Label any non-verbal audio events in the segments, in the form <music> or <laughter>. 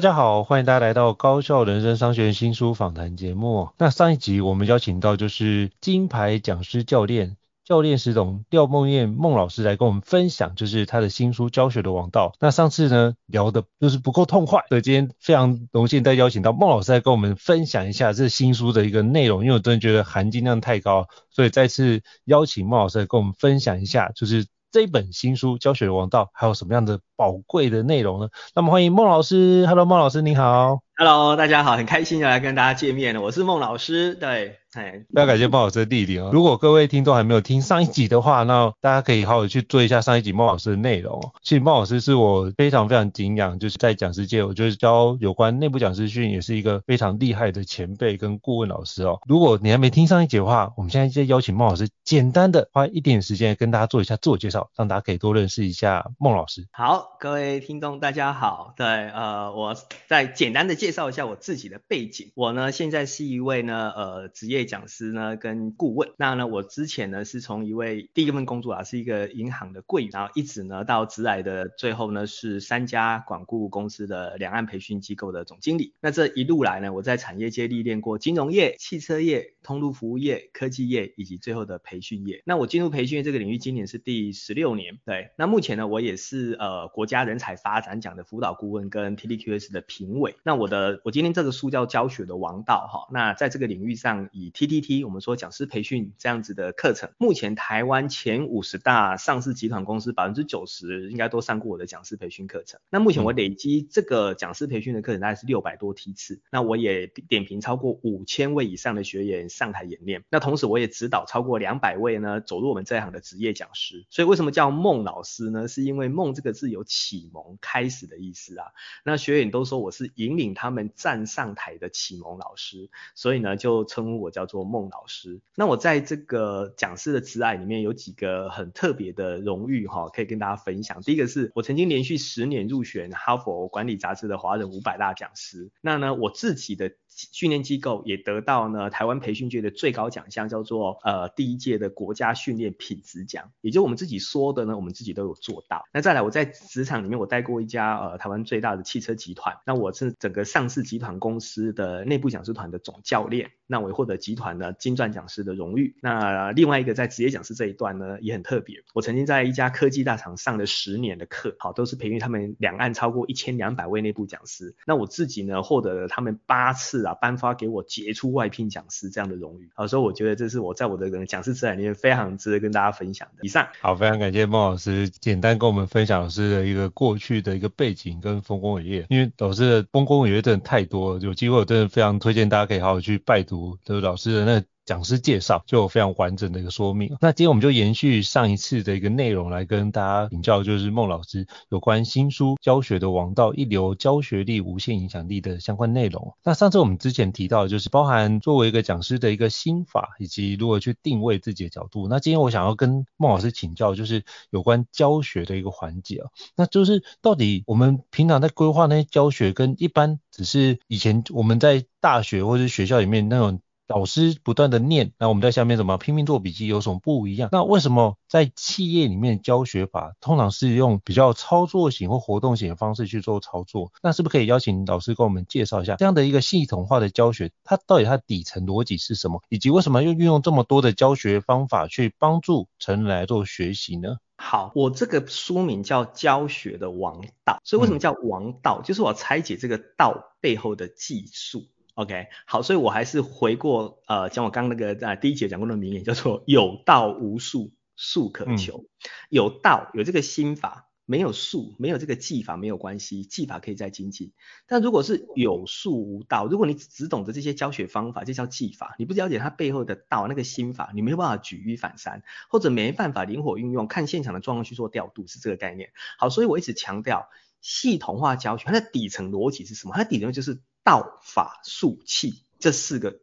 大家好，欢迎大家来到高效人生商学院新书访谈节目。那上一集我们邀请到就是金牌讲师教练教练师董廖孟燕孟老师来跟我们分享，就是他的新书教学的王道。那上次呢聊的就是不够痛快，所以今天非常荣幸再邀请到孟老师来跟我们分享一下这新书的一个内容，因为我真的觉得含金量太高，所以再次邀请孟老师来跟我们分享一下，就是。这一本新书教学王道还有什么样的宝贵的内容呢？那么欢迎孟老师，Hello，孟老师你好，Hello，大家好，很开心又来跟大家见面了，我是孟老师，对。哎，不要感谢孟老师的弟弟哦。如果各位听众还没有听上一集的话，那大家可以好好去做一下上一集孟老师的内容哦。其实孟老师是我非常非常敬仰，就是在讲师界，我觉得教有关内部讲师训也是一个非常厉害的前辈跟顾问老师哦。如果你还没听上一集的话，我们现在就邀请孟老师简单的花一点时间跟大家做一下自我介绍，让大家可以多认识一下孟老师。好，各位听众大家好，对，呃，我再简单的介绍一下我自己的背景。我呢现在是一位呢呃职业讲师呢。跟顾问，那呢，我之前呢是从一位第一份工作啊，是一个银行的柜员，然后一直呢到职来的最后呢是三家管顾公司的两岸培训机构的总经理。那这一路来呢，我在产业界历练过金融业、汽车业、通路服务业、科技业以及最后的培训业。那我进入培训业这个领域，今年是第十六年。对，那目前呢，我也是呃国家人才发展奖的辅导顾问跟 T D Q S 的评委。那我的我今天这个书叫教学的王道哈。那在这个领域上，以 TTT 我们说。讲师培训这样子的课程，目前台湾前五十大上市集团公司百分之九十应该都上过我的讲师培训课程。那目前我累积这个讲师培训的课程大概是六百多梯次，那我也点评超过五千位以上的学员上台演练。那同时我也指导超过两百位呢走入我们这一行的职业讲师。所以为什么叫孟老师呢？是因为孟这个字有启蒙、开始的意思啊。那学员都说我是引领他们站上台的启蒙老师，所以呢就称呼我叫叫做孟老师。那我在这个讲师的挚爱里面有几个很特别的荣誉哈，可以跟大家分享。第一个是我曾经连续十年入选哈佛管理杂志的华人五百大讲师。那呢，我自己的。训练机构也得到呢台湾培训界的最高奖项，叫做呃第一届的国家训练品质奖，也就我们自己说的呢，我们自己都有做到。那再来，我在职场里面我带过一家呃台湾最大的汽车集团，那我是整个上市集团公司的内部讲师团的总教练，那我也获得集团的金钻讲师的荣誉。那另外一个在职业讲师这一段呢也很特别，我曾经在一家科技大厂上了十年的课，好，都是培育他们两岸超过一千两百位内部讲师。那我自己呢获得了他们八次啊。颁发给我杰出外聘讲师这样的荣誉，好，所以我觉得这是我在我的讲师职涯里面非常值得跟大家分享的。以上，好，非常感谢孟老师简单跟我们分享老师的一个过去的一个背景跟丰功伟业，因为老师的丰功伟业真的太多了，有机会我真的非常推荐大家可以好好去拜读，就是老师的那讲师介绍就有非常完整的一个说明。那今天我们就延续上一次的一个内容来跟大家请教，就是孟老师有关新书教学的王道，一流教学力，无限影响力的相关内容。那上次我们之前提到，就是包含作为一个讲师的一个心法，以及如何去定位自己的角度。那今天我想要跟孟老师请教，就是有关教学的一个环节啊，那就是到底我们平常在规划那些教学，跟一般只是以前我们在大学或者学校里面那种。老师不断的念，那我们在下面怎么拼命做笔记有什么不一样？那为什么在企业里面教学法通常是用比较操作型或活动型的方式去做操作？那是不是可以邀请老师跟我们介绍一下这样的一个系统化的教学，它到底它底层逻辑是什么？以及为什么要运用这么多的教学方法去帮助成人来做学习呢？好，我这个书名叫教学的王道，所以为什么叫王道？就是我拆解这个道背后的技术。OK，好，所以我还是回过，呃，讲我刚刚那个在、呃、第一节讲过的名言，叫做有道无术，术可求。嗯、有道有这个心法，没有术，没有这个技法没有关系，技法可以再精进。但如果是有术无道，如果你只懂得这些教学方法，这叫技法，你不了解它背后的道那个心法，你没有办法举一反三，或者没办法灵活运用，看现场的状况去做调度，是这个概念。好，所以我一直强调系统化教学，它的底层逻辑是什么？它的底层就是。道法术器这四个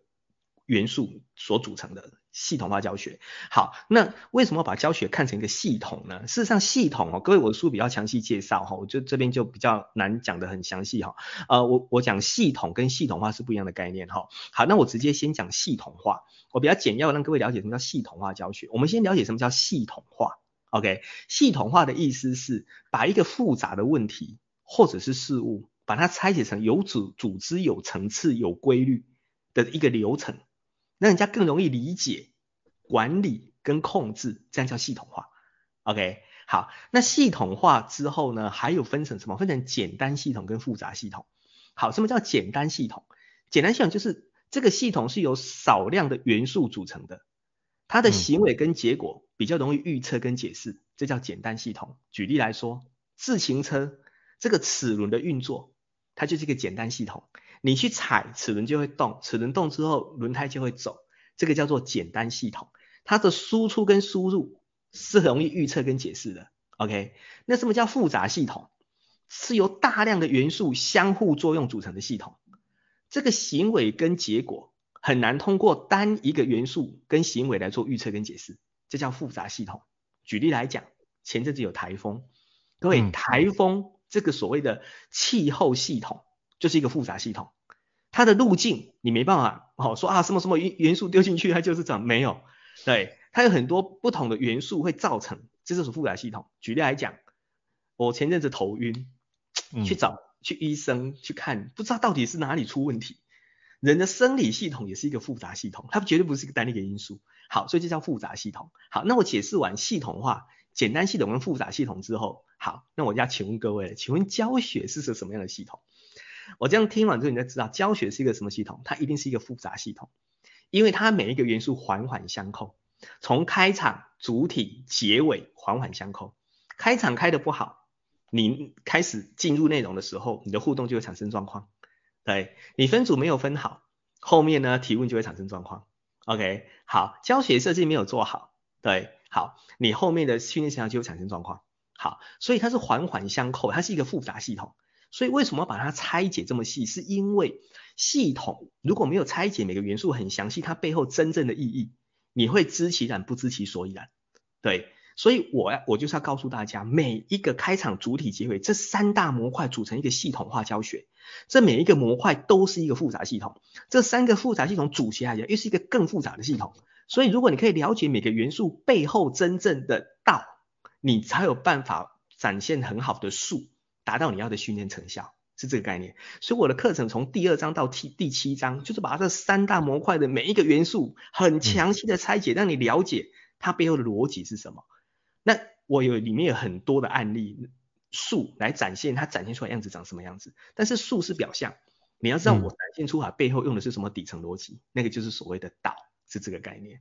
元素所组成的系统化教学。好，那为什么把教学看成一个系统呢？事实上，系统哦，各位我的书比较详细介绍哈，我就这边就比较难讲得很详细哈。呃，我我讲系统跟系统化是不一样的概念哈。好，那我直接先讲系统化，我比较简要让各位了解什么叫系统化教学。我们先了解什么叫系统化。OK，系统化的意思是把一个复杂的问题或者是事物。把它拆解成有组组织、有层次、有规律的一个流程，让人家更容易理解、管理跟控制，这样叫系统化。OK，好，那系统化之后呢，还有分成什么？分成简单系统跟复杂系统。好，什么叫简单系统？简单系统就是这个系统是由少量的元素组成的，它的行为跟结果比较容易预测跟解释，这叫简单系统。举例来说，自行车这个齿轮的运作。它就是一个简单系统，你去踩齿轮就会动，齿轮动之后轮胎就会走，这个叫做简单系统。它的输出跟输入是很容易预测跟解释的。OK，那什么叫复杂系统？是由大量的元素相互作用组成的系统，这个行为跟结果很难通过单一个元素跟行为来做预测跟解释，这叫复杂系统。举例来讲，前阵子有台风，各位台风。这个所谓的气候系统就是一个复杂系统，它的路径你没办法哦说啊什么什么元元素丢进去它就是这样，没有，对，它有很多不同的元素会造成，这就是复杂系统。举例来讲，我前阵子头晕，去找、嗯、去医生去看，不知道到底是哪里出问题。人的生理系统也是一个复杂系统，它绝对不是一个单一的因素。好，所以这叫复杂系统。好，那我解释完系统化。简单系统跟复杂系统之后，好，那我要请问各位，请问教学是个什么样的系统？我这样听完之后，你就知道教学是一个什么系统？它一定是一个复杂系统，因为它每一个元素环环相扣，从开场、主体、结尾环环相扣。开场开的不好，你开始进入内容的时候，你的互动就会产生状况。对，你分组没有分好，后面呢提问就会产生状况。OK，好，教学设计没有做好，对。好，你后面的训练现象就会产生状况。好，所以它是环环相扣，它是一个复杂系统。所以为什么要把它拆解这么细？是因为系统如果没有拆解每个元素很详细，它背后真正的意义，你会知其然不知其所以然。对，所以我呀我就是要告诉大家，每一个开场、主体、结尾这三大模块组成一个系统化教学，这每一个模块都是一个复杂系统，这三个复杂系统组起来又是一个更复杂的系统。所以，如果你可以了解每个元素背后真正的道，你才有办法展现很好的术，达到你要的训练成效，是这个概念。所以我的课程从第二章到第第七章，就是把这三大模块的每一个元素很详细的拆解，让你了解它背后的逻辑是什么。那我有里面有很多的案例术来展现它展现出来样子长什么样子，但是术是表象，你要知道我展现出来背后用的是什么底层逻辑，那个就是所谓的道。是这个概念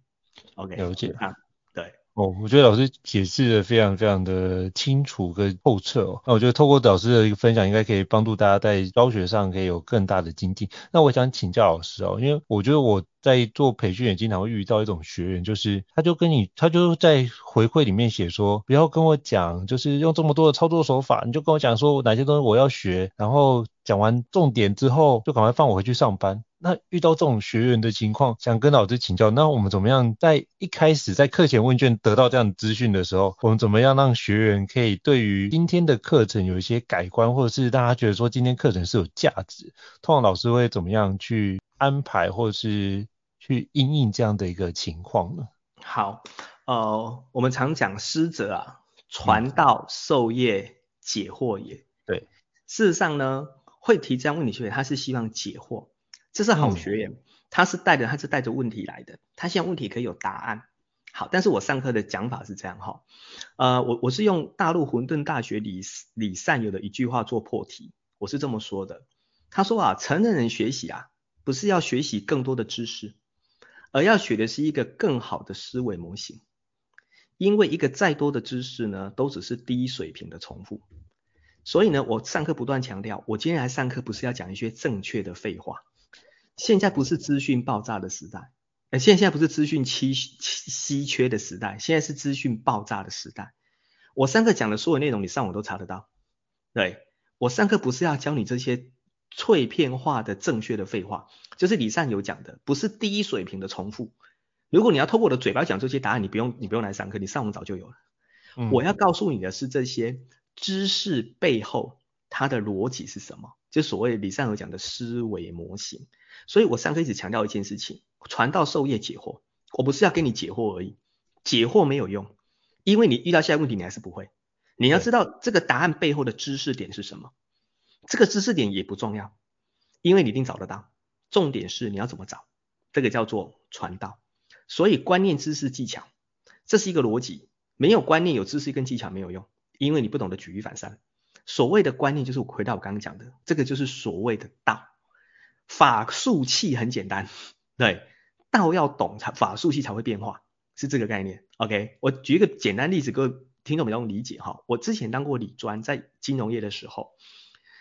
，OK，了解啊，对哦，我觉得老师解释的非常非常的清楚跟透彻哦。那我觉得透过导师的一个分享，应该可以帮助大家在教学上可以有更大的精进。那我想请教老师哦，因为我觉得我在做培训也经常会遇到一种学员，就是他就跟你，他就在回馈里面写说，不要跟我讲，就是用这么多的操作手法，你就跟我讲说哪些东西我要学，然后讲完重点之后就赶快放我回去上班。那遇到这种学员的情况，想跟老师请教，那我们怎么样在一开始在课前问卷得到这样的资讯的时候，我们怎么样让学员可以对于今天的课程有一些改观，或者是大家觉得说今天课程是有价值，通常老师会怎么样去安排，或者是去应应这样的一个情况呢？好，呃，我们常讲师者啊，传道授业解惑也。对，事实上呢，会提这样问题学员，他是希望解惑。这是好学员，他是带着他是带着问题来的，他现在问题可以有答案。好，但是我上课的讲法是这样哈，呃，我我是用大陆混沌大学李李善友的一句话做破题，我是这么说的，他说啊，成人人学习啊，不是要学习更多的知识，而要学的是一个更好的思维模型，因为一个再多的知识呢，都只是低水平的重复，所以呢，我上课不断强调，我今天来上课不是要讲一些正确的废话。现在不是资讯爆炸的时代，呃，现在不是资讯稀稀缺的时代，现在是资讯爆炸的时代。我上课讲的所有内容，你上网都查得到。对，我上课不是要教你这些碎片化的正确的废话，就是李善友讲的，不是低水平的重复。如果你要透过我的嘴巴讲这些答案，你不用你不用来上课，你上网早就有了。嗯。我要告诉你的是这些知识背后它的逻辑是什么，就所谓李善友讲的思维模型。所以我上课一直强调一件事情：传道授业解惑。我不是要给你解惑而已，解惑没有用，因为你遇到下一个问题你还是不会。你要知道这个答案背后的知识点是什么，这个知识点也不重要，因为你一定找得到。重点是你要怎么找，这个叫做传道。所以观念、知识、技巧，这是一个逻辑。没有观念、有知识跟技巧没有用，因为你不懂得举一反三。所谓的观念就是我回到我刚刚讲的，这个就是所谓的道。法术器很简单，对，道要懂才法术器才会变化，是这个概念。OK，我举一个简单例子，各位听众比较容易理解哈。我之前当过理专，在金融业的时候，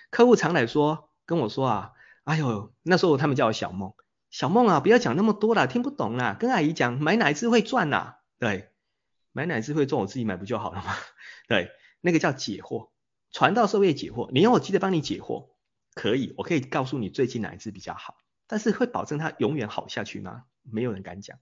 客户常来说跟我说啊，哎呦，那时候他们叫我小梦，小梦啊，不要讲那么多了，听不懂啦，跟阿姨讲买哪一支会赚呐？对，买哪一支会赚，我自己买不就好了吗？对，那个叫解惑，传道授业解惑，你要我记得帮你解惑。可以，我可以告诉你最近哪一支比较好，但是会保证它永远好下去吗？没有人敢讲。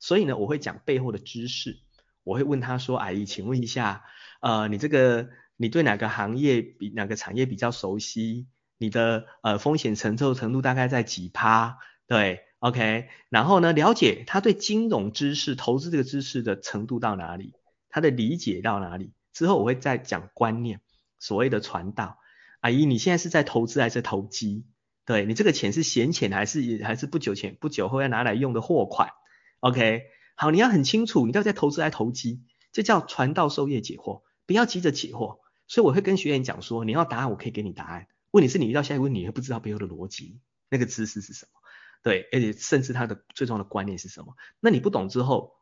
所以呢，我会讲背后的知识，我会问他说：“阿姨，请问一下，呃，你这个你对哪个行业比哪个产业比较熟悉？你的呃风险承受程度大概在几趴？对，OK。然后呢，了解他对金融知识、投资这个知识的程度到哪里，他的理解到哪里？之后我会再讲观念，所谓的传道。”阿姨，你现在是在投资还是投机？对，你这个钱是闲钱还是还是不久前不久后要拿来用的货款？OK，好，你要很清楚，你到底在投资还是投机？这叫传道授业解惑，不要急着解惑。所以我会跟学员讲说，你要答案，我可以给你答案。问题是你遇到下一个问题，你会不知道背后的逻辑，那个知识是什么？对，而且甚至他的最重要的观念是什么？那你不懂之后，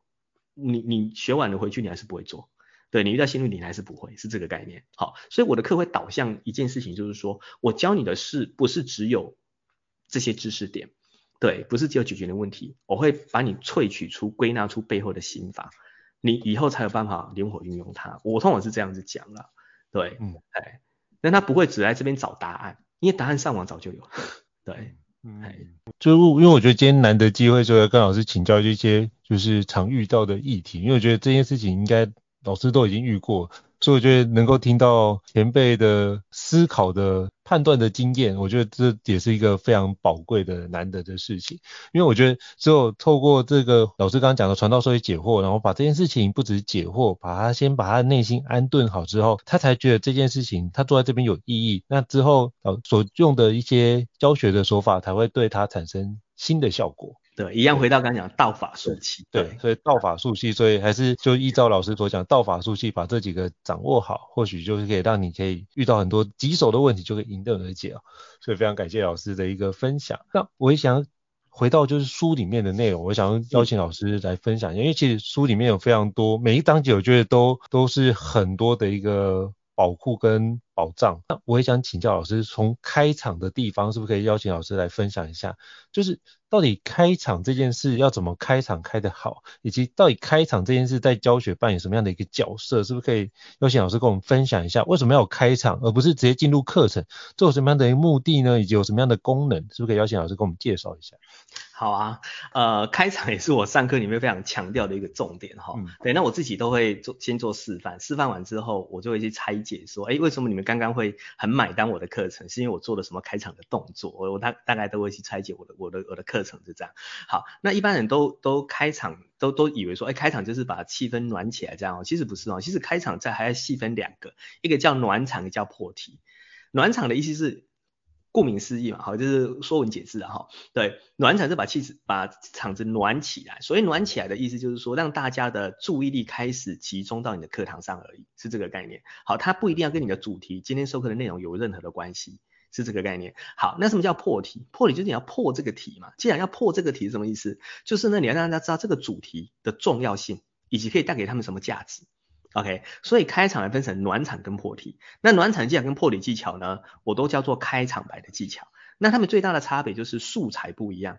你你学完了回去，你还是不会做。对，你遇到新问题还是不会，是这个概念。好，所以我的课会导向一件事情，就是说我教你的是不是只有这些知识点？对，不是只有解决的问题，我会把你萃取出、归纳出背后的心法，你以后才有办法灵活运用它。我通常是这样子讲了，对，嗯，哎，但他不会只来这边找答案，因为答案上网早就有。对，嗯，就因为我觉得今天难得机会，就要跟老师请教一些就是常遇到的议题，因为我觉得这件事情应该。老师都已经遇过，所以我觉得能够听到前辈的思考的判断的经验，我觉得这也是一个非常宝贵的难得的事情。因为我觉得只有透过这个老师刚刚讲的传道授业解惑，然后把这件事情不止解惑，把他先把他内心安顿好之后，他才觉得这件事情他坐在这边有意义。那之后呃所用的一些教学的手法才会对他产生新的效果。对，一样回到刚刚讲道法术器。对，对，所以道法术器，所以还是就依照老师所讲，道法术器把这几个掌握好，或许就是可以让你可以遇到很多棘手的问题就可以迎刃而解啊。所以非常感谢老师的一个分享。那我也想回到就是书里面的内容，我想邀请老师来分享一下，因为其实书里面有非常多，每一章节我觉得都都是很多的一个保护跟保障。那我也想请教老师，从开场的地方是不是可以邀请老师来分享一下，就是到底开场这件事要怎么开场开得好，以及到底开场这件事在教学扮演什么样的一个角色，是不是可以邀请老师跟我们分享一下，为什么要有开场，而不是直接进入课程，这有什么样的一个目的呢？以及有什么样的功能，是不是可以邀请老师跟我们介绍一下？好啊，呃，开场也是我上课里面非常强调的一个重点哈。嗯、对，那我自己都会做，先做示范，示范完之后，我就会去拆解说，哎，为什么你们刚刚会很买单我的课程？是因为我做了什么开场的动作？我我大大概都会去拆解我的我的我的课程是这样。好，那一般人都都开场都都以为说，哎，开场就是把气氛暖起来这样哦，其实不是哦，其实开场在还要细分两个，一个叫暖场，一个叫破题。暖场的意思是。顾名思义嘛，好，就是说文解字啊，哈，对，暖场是把气子把场子暖起来，所以暖起来的意思就是说，让大家的注意力开始集中到你的课堂上而已，是这个概念。好，它不一定要跟你的主题今天授课的内容有任何的关系，是这个概念。好，那什么叫破题？破题就是你要破这个题嘛。既然要破这个题什么意思？就是呢，你要让大家知道这个主题的重要性，以及可以带给他们什么价值。OK，所以开场来分成暖场跟破题。那暖场技巧跟破题技巧呢，我都叫做开场白的技巧。那他们最大的差别就是素材不一样。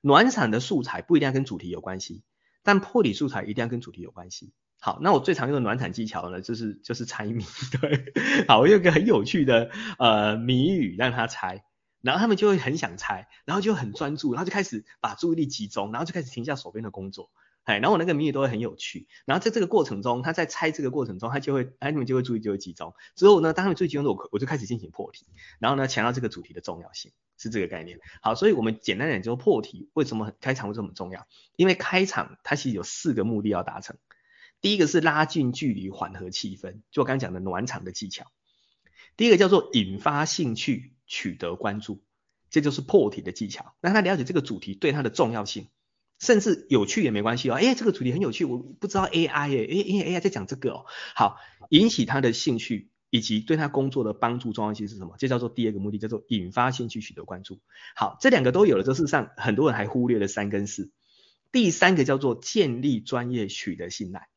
暖场的素材不一定要跟主题有关系，但破题素材一定要跟主题有关系。好，那我最常用的暖场技巧呢，就是就是猜谜。<laughs> 对，好，我有个很有趣的呃谜语让他猜，然后他们就会很想猜，然后就很专注，然后就开始把注意力集中，然后就开始停下手边的工作。哎，然后我那个谜语都会很有趣，然后在这个过程中，他在猜这个过程中，他就会，哎，你们就会注意就会集中。之后呢，当他们注意集中的我，我就开始进行破题，然后呢，强调这个主题的重要性，是这个概念。好，所以我们简单点就破题，为什么开场会这么重要？因为开场它其实有四个目的要达成。第一个是拉近距离，缓和气氛，就我刚刚讲的暖场的技巧。第一个叫做引发兴趣，取得关注，这就是破题的技巧，让他了解这个主题对他的重要性。甚至有趣也没关系哦，哎，这个主题很有趣，我不知道 AI 哎，哎，因为 AI 在讲这个哦，好，引起他的兴趣以及对他工作的帮助重要性是什么？这叫做第二个目的，叫做引发兴趣，取得关注。好，这两个都有了，这事实上很多人还忽略了三跟四。第三个叫做建立专业，取得信赖。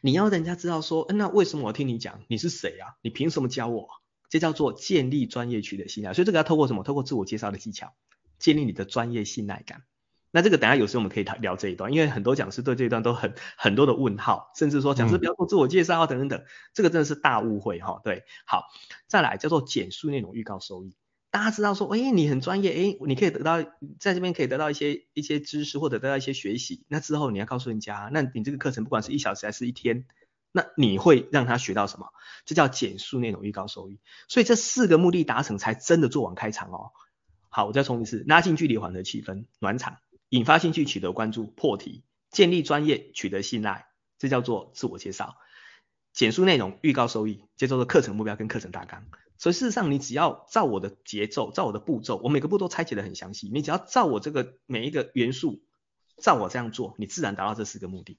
你要人家知道说，那为什么我听你讲？你是谁啊？你凭什么教我？这叫做建立专业，取得信赖。所以这个要透过什么？透过自我介绍的技巧，建立你的专业信赖感。那这个等下有时候我们可以谈聊这一段，因为很多讲师对这一段都很很多的问号，甚至说讲师不要做自我介绍啊等等等，这个真的是大误会哈。对，好，再来叫做简述内容，预告收益。大家知道说，哎，你很专业，哎，你可以得到在这边可以得到一些一些知识或者得到一些学习，那之后你要告诉人家，那你这个课程不管是一小时还是一天，那你会让他学到什么？这叫简述内容，预告收益。所以这四个目的达成，才真的做完开场哦。好，我再重复一次，拉近距离，缓和气氛，暖场。引发兴趣，取得关注，破题，建立专业，取得信赖，这叫做自我介绍。简述内容，预告收益，这叫做课程目标跟课程大纲。所以事实上，你只要照我的节奏，照我的步骤，我每个步骤拆解得很详细。你只要照我这个每一个元素，照我这样做，你自然达到这四个目的。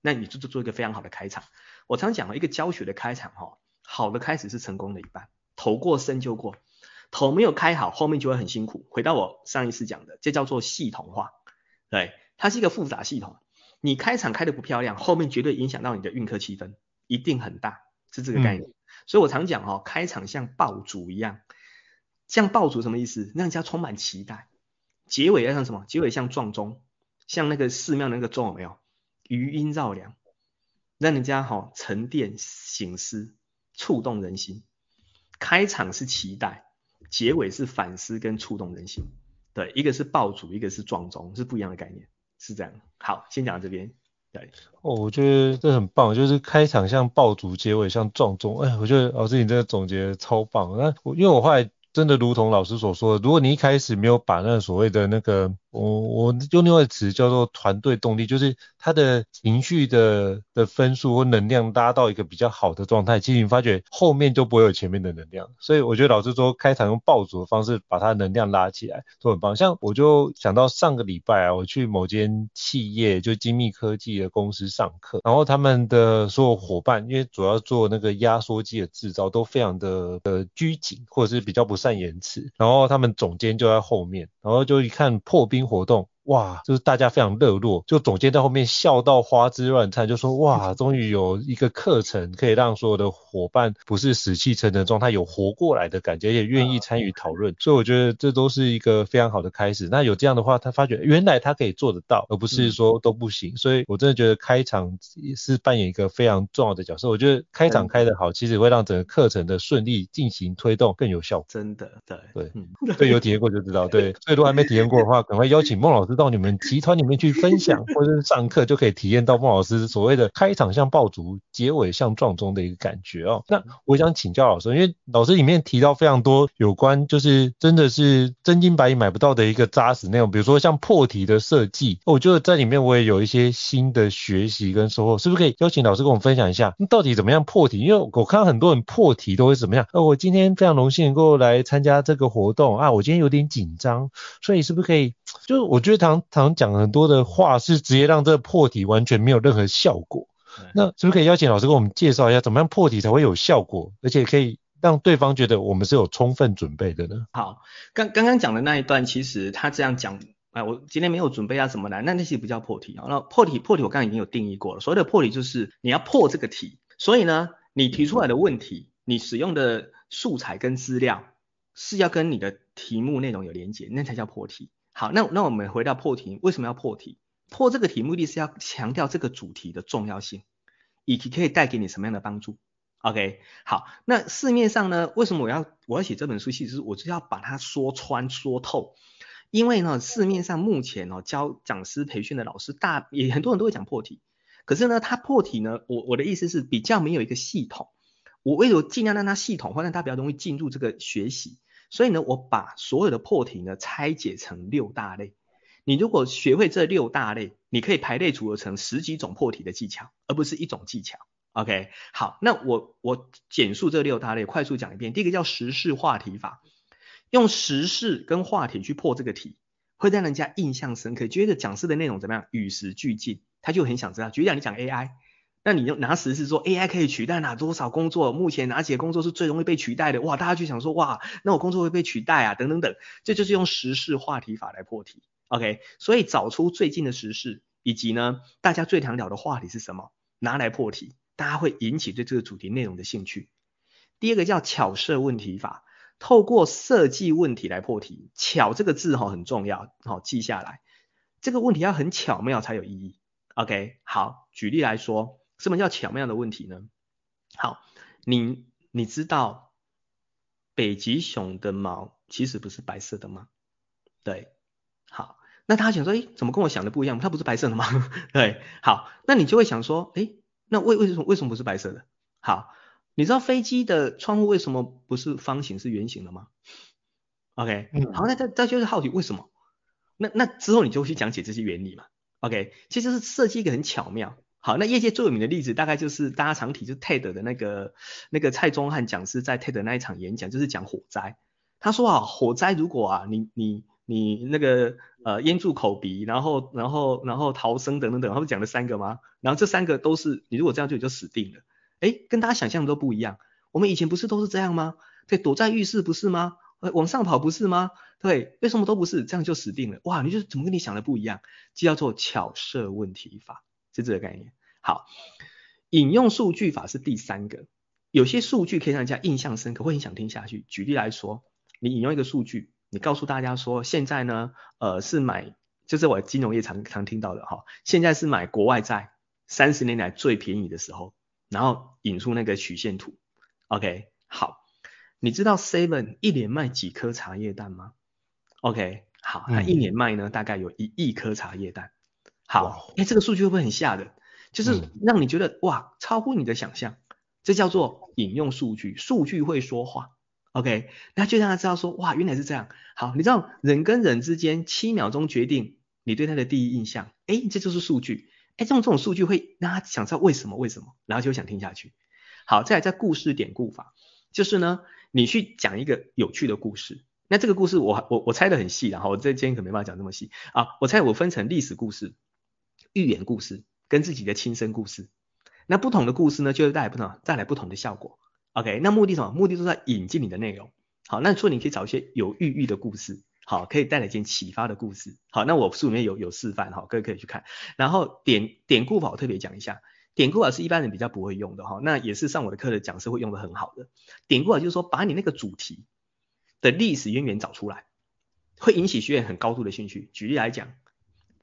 那你就做做一个非常好的开场。我常讲了一个教学的开场，哈，好的开始是成功的一半，头过身就过，头没有开好，后面就会很辛苦。回到我上一次讲的，这叫做系统化。对，它是一个复杂系统。你开场开的不漂亮，后面绝对影响到你的运客气氛，一定很大，是这个概念。嗯、所以我常讲、哦，开场像爆竹一样，像爆竹什么意思？让人家充满期待。结尾要像什么？结尾像撞钟，像那个寺庙那个钟有没有？余音绕梁，让人家哈、哦、沉淀醒思，触动人心。开场是期待，结尾是反思跟触动人心。对，一个是爆竹，一个是撞钟，是不一样的概念，是这样。好，先讲到这边。对，哦，我觉得这很棒，就是开场像爆竹，结尾像撞钟。哎，我觉得老师你这个总结超棒。那我因为我后来真的如同老师所说的，如果你一开始没有把那所谓的那个。我我用另外一个词叫做团队动力，就是他的情绪的的分数或能量拉到一个比较好的状态，其实你发觉后面就不会有前面的能量。所以我觉得老师说开场用爆竹的方式把他能量拉起来都很棒。像我就想到上个礼拜啊，我去某间企业就精密科技的公司上课，然后他们的所有伙伴因为主要做那个压缩机的制造都非常的呃拘谨或者是比较不善言辞，然后他们总监就在后面，然后就一看破冰。活动。哇，就是大家非常热络，就总监在后面笑到花枝乱颤，就说哇，终于有一个课程可以让所有的伙伴不是死气沉沉状态，有活过来的感觉，也愿意参与讨论，所以我觉得这都是一个非常好的开始。那有这样的话，他发觉原来他可以做得到，而不是说都不行。所以我真的觉得开场是扮演一个非常重要的角色。我觉得开场开得好，其实会让整个课程的顺利进行推动更有效果。真的，对对，对，有体验过就知道。<laughs> 对，所以如果还没体验过的话，赶快邀请孟老师。到你们集团里面去分享，或者是上课，就可以体验到孟老师所谓的开场像爆竹，结尾像撞钟的一个感觉哦。那我想请教老师，因为老师里面提到非常多有关，就是真的是真金白银买不到的一个扎实内容，比如说像破题的设计，我觉得在里面我也有一些新的学习跟收获，是不是可以邀请老师跟我们分享一下，到底怎么样破题？因为我看到很多人破题都会怎么样？呃，我今天非常荣幸能够来参加这个活动啊，我今天有点紧张，所以是不是可以？就是我觉得常常讲很多的话是直接让这个破题完全没有任何效果。那是不是可以邀请老师跟我们介绍一下，怎么样破题才会有效果，而且可以让对方觉得我们是有充分准备的呢？好，刚刚刚讲的那一段，其实他这样讲，哎，我今天没有准备要怎么来，那那些不叫破题啊。那破题破题我刚刚已经有定义过了，所谓的破题就是你要破这个题，所以呢，你提出来的问题，你使用的素材跟资料是要跟你的题目内容有连接，那才叫破题。好，那那我们回到破题，为什么要破题？破这个题目的是要强调这个主题的重要性，以及可以带给你什么样的帮助。OK，好，那市面上呢，为什么我要我要写这本书？其实我就要把它说穿说透，因为呢，市面上目前哦教讲师培训的老师大也很多人都会讲破题，可是呢，他破题呢，我我的意思是比较没有一个系统，我为了尽量让它系统化，让它比较容易进入这个学习。所以呢，我把所有的破题呢拆解成六大类。你如果学会这六大类，你可以排列组合成十几种破题的技巧，而不是一种技巧。OK，好，那我我简述这六大类，快速讲一遍。第一个叫时事话题法，用时事跟话题去破这个题，会让人家印象深刻，觉得讲师的内容怎么样，与时俱进，他就很想知道。举例讲，你讲 AI。那你用拿时事说 AI 可以取代哪多少工作？目前哪几个工作是最容易被取代的？哇，大家就想说哇，那我工作会被取代啊？等等等，这就是用时事话题法来破题。OK，所以找出最近的时事，以及呢大家最常聊的话题是什么，拿来破题，大家会引起对这个主题内容的兴趣。第二个叫巧设问题法，透过设计问题来破题。巧这个字哈很重要，好记下来，这个问题要很巧妙才有意义。OK，好，举例来说。什么叫巧妙的问题呢？好，你你知道北极熊的毛其实不是白色的吗？对，好，那他想说，诶，怎么跟我想的不一样？它不是白色的吗？<laughs> 对，好，那你就会想说，诶，那为为什么为什么不是白色的？好，你知道飞机的窗户为什么不是方形是圆形的吗？OK，好，那这这就是好奇为什么？那那之后你就会去讲解这些原理嘛？OK，其实是设计一个很巧妙。好，那业界最有名的例子大概就是大家常提，就是 TED 的那个那个蔡宗翰讲师在 TED 那一场演讲，就是讲火灾。他说啊，火灾如果啊，你你你那个呃淹住口鼻，然后然后然后逃生等等等，他不讲了三个吗？然后这三个都是你如果这样就你就死定了。诶，跟大家想象的都不一样。我们以前不是都是这样吗？对，躲在浴室不是吗？往上跑不是吗？对，为什么都不是？这样就死定了。哇，你就怎么跟你想的不一样？这叫做巧设问题法。是这个概念。好，引用数据法是第三个。有些数据可以让人家印象深刻，会很想听下去。举例来说，你引用一个数据，你告诉大家说，现在呢，呃，是买，就是我金融业常常听到的哈，现在是买国外债三十年来最便宜的时候，然后引出那个曲线图。OK，好，你知道 Seven 一年卖几颗茶叶蛋吗？OK，好，那一年卖呢，大概有一亿颗茶叶蛋。好，哎，这个数据会不会很吓人？就是让你觉得、嗯、哇，超乎你的想象，这叫做引用数据，数据会说话。OK，那就让他知道说，哇，原来是这样。好，你知道人跟人之间七秒钟决定你对他的第一印象，哎，这就是数据。哎，这种这种数据会让他想知道为什么为什么，然后就想听下去。好，再来在故事典故法，就是呢，你去讲一个有趣的故事。那这个故事我我我猜的很细，然后我这今天可没办法讲这么细啊。我猜我分成历史故事。寓言故事跟自己的亲身故事，那不同的故事呢，就会带来不同带来不同的效果。OK，那目的什么？目的就是在引进你的内容。好，那所以你可以找一些有寓意的故事。好，可以带来一件启发的故事。好，那我书里面有有示范，哈，各位可以去看。然后典典故法我特别讲一下，典故法是一般人比较不会用的哈，那也是上我的课的讲师会用的很好的。典故法就是说，把你那个主题的历史渊源找出来，会引起学员很高度的兴趣。举例来讲，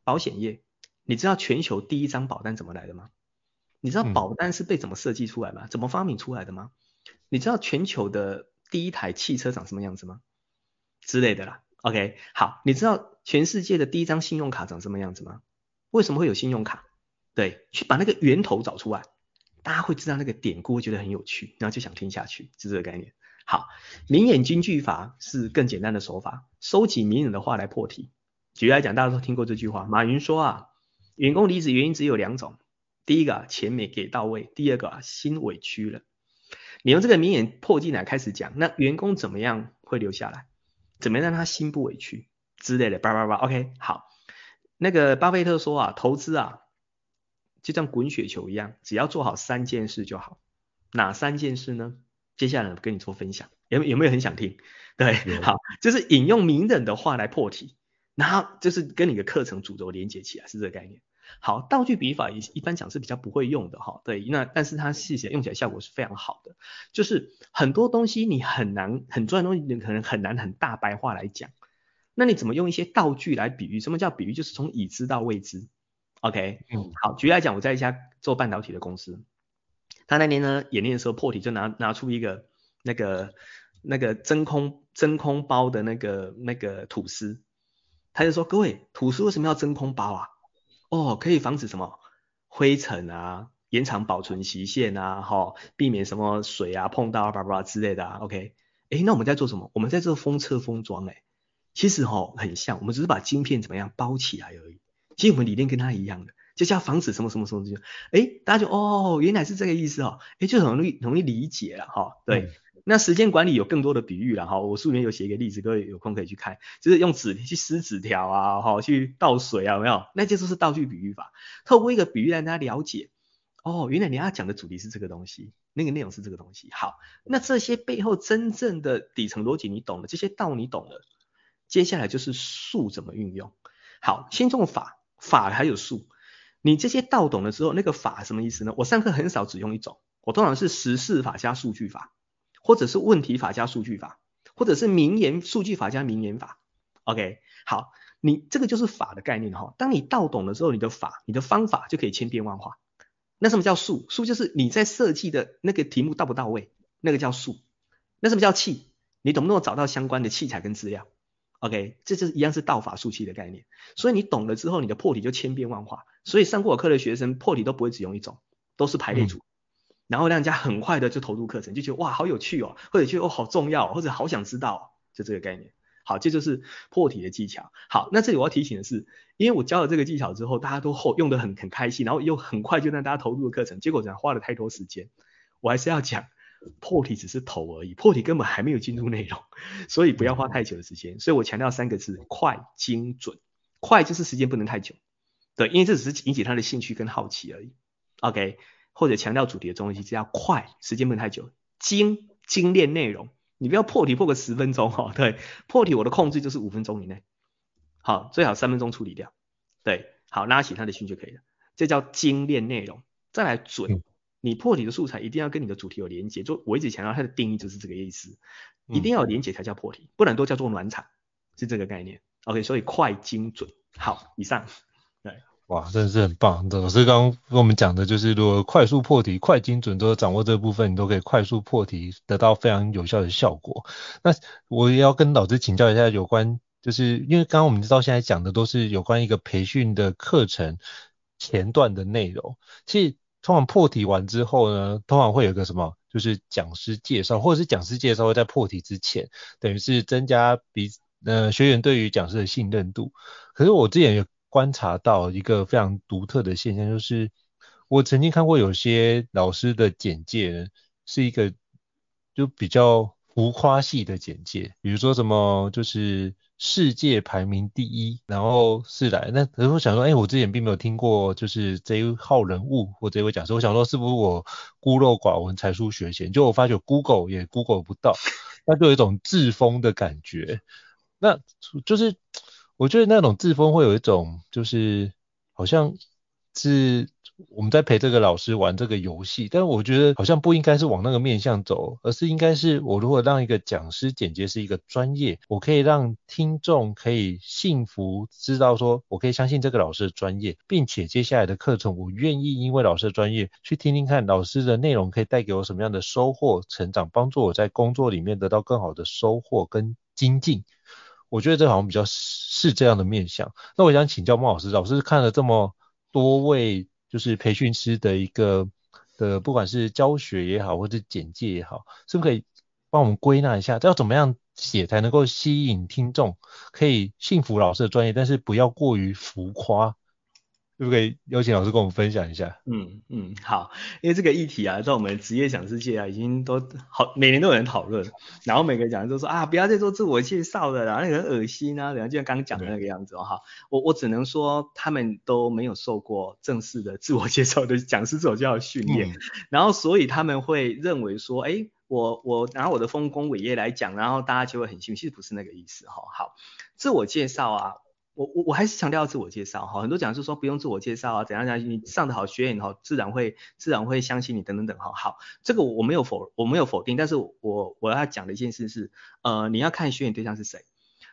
保险业，你知道全球第一张保单怎么来的吗？你知道保单是被怎么设计出来吗？怎么发明出来的吗？你知道全球的第一台汽车长什么样子吗？之类的啦。OK，好，你知道全世界的第一张信用卡长什么样子吗？为什么会有信用卡？对，去把那个源头找出来，大家会知道那个典故，会觉得很有趣，然后就想听下去，是这个概念。好，名言金句法是更简单的手法，收集名人的话来破题。举例来讲，大家都听过这句话，马云说啊，员工离职原因只有两种。第一个啊，钱没给到位；第二个啊，心委屈了。你用这个名言破进来开始讲，那员工怎么样会留下来？怎么样让他心不委屈之类的？叭叭叭。OK，好。那个巴菲特说啊，投资啊，就像滚雪球一样，只要做好三件事就好。哪三件事呢？接下来我跟你做分享，有有没有很想听？对，好，就是引用名人的话来破题，然后就是跟你的课程主轴连接起来，是这个概念。好，道具比法一一般讲是比较不会用的哈，对，那但是它细写用起来效果是非常好的，就是很多东西你很难很重要的东西你可能很难很大白话来讲，那你怎么用一些道具来比喻？什么叫比喻？就是从已知到未知，OK，嗯，好，举例来讲，我在一家做半导体的公司，他那年呢演练的时候破题就拿拿出一个那个那个真空真空包的那个那个吐司，他就说各位吐司为什么要真空包啊？哦，可以防止什么灰尘啊，延长保存期限啊，哈、避免什么水啊碰到啊，叭叭之类的啊。OK，诶，那我们在做什么？我们在做封测封装，诶，其实哈、哦、很像，我们只是把晶片怎么样包起来而已。其实我们理念跟它一样的，就叫防止什么什么什么什么。诶，大家就哦，原来是这个意思哦，诶，就很容易容易理解了哈、哦。对。那时间管理有更多的比喻了哈，我书里面有写一个例子，各位有空可以去看，就是用纸去撕纸条啊，哈，去倒水啊，有没有？那这就是道具比喻法，透过一个比喻让大家了解，哦，原来你要讲的主题是这个东西，那个内容是这个东西。好，那这些背后真正的底层逻辑你懂了，这些道你懂了，接下来就是术怎么运用。好，先从法，法还有术，你这些道懂了之后，那个法什么意思呢？我上课很少只用一种，我通常是实事法加数据法。或者是问题法加数据法，或者是名言数据法加名言法。OK，好，你这个就是法的概念哈。当你道懂了之后，你的法、你的方法就可以千变万化。那什么叫术？术就是你在设计的那个题目到不到位，那个叫术。那什么叫器？你懂不懂找到相关的器材跟资料？OK，这就是一样是道法术器的概念。所以你懂了之后，你的破题就千变万化。所以上过我课的学生破题都不会只用一种，都是排列组。嗯然后让人家很快的就投入课程，就觉得哇好有趣哦，或者觉得哦好重要，或者好想知道，就这个概念。好，这就是破题的技巧。好，那这里我要提醒的是，因为我教了这个技巧之后，大家都后用得很很开心，然后又很快就让大家投入了课程，结果这样花了太多时间。我还是要讲，破题只是头而已，破题根本还没有进入内容，所以不要花太久的时间。所以我强调三个字：快、精准。快就是时间不能太久，对，因为这只是引起他的兴趣跟好奇而已。OK。或者强调主题的东西，只要快，时间不能太久。精精炼内容，你不要破题破个十分钟哈。对，破题我的控制就是五分钟以内。好，最好三分钟处理掉。对，好，拉起他的兴趣就可以了。这叫精炼内容。再来准，你破题的素材一定要跟你的主题有连结。就我一直强调它的定义就是这个意思，一定要有连结才叫破题，不然都叫做暖场，是这个概念。OK，所以快精准。好，以上。哇，真的是很棒！老师刚跟我们讲的就是，如果快速破题、快精准都掌握这部分，你都可以快速破题，得到非常有效的效果。那我也要跟老师请教一下，有关就是因为刚刚我们知道现在讲的都是有关一个培训的课程前段的内容。其实通常破题完之后呢，通常会有个什么，就是讲师介绍，或者是讲师介绍会在破题之前，等于是增加比呃学员对于讲师的信任度。可是我之前有。观察到一个非常独特的现象，就是我曾经看过有些老师的简介是一个就比较浮夸系的简介，比如说什么就是世界排名第一，然后是来那，可是我想说，哎，我之前并没有听过就是这一号人物或这位讲师，我想说是不是我孤陋寡闻才疏学浅，就我发觉 Google 也 Google 不到，那就有一种自封的感觉。那就是我觉得那种自封会有一种就是好像是。我们在陪这个老师玩这个游戏，但我觉得好像不应该是往那个面向走，而是应该是我如果让一个讲师简介是一个专业，我可以让听众可以信服，知道说我可以相信这个老师的专业，并且接下来的课程我愿意因为老师的专业去听听看老师的内容可以带给我什么样的收获、成长，帮助我在工作里面得到更好的收获跟精进。我觉得这好像比较是这样的面向。那我想请教孟老师，老师看了这么多位。就是培训师的一个的，不管是教学也好，或者简介也好，是不是可以帮我们归纳一下，这要怎么样写才能够吸引听众，可以信服老师的专业，但是不要过于浮夸？可不可以邀请老师跟我们分享一下？嗯嗯，好，因为这个议题啊，在我们职业讲师界啊，已经都好每年都有人讨论，然后每个讲师都说啊，不要再做自我介绍了，然后那个很恶心啊，然后就像刚刚讲的那个样子哦，哈，我我只能说他们都没有受过正式的自我介绍的讲师自我介绍训练，嗯、然后所以他们会认为说，哎，我我拿我的丰功伟业来讲，然后大家就会很信，其实不是那个意思哈，好，自我介绍啊。我我我还是强调要自我介绍哈，很多讲师说不用自我介绍啊，怎样怎样，你上得好学员哈，自然会自然会相信你等等等哈。好，这个我没有否我没有否定，但是我我要讲的一件事是，呃，你要看学员对象是谁。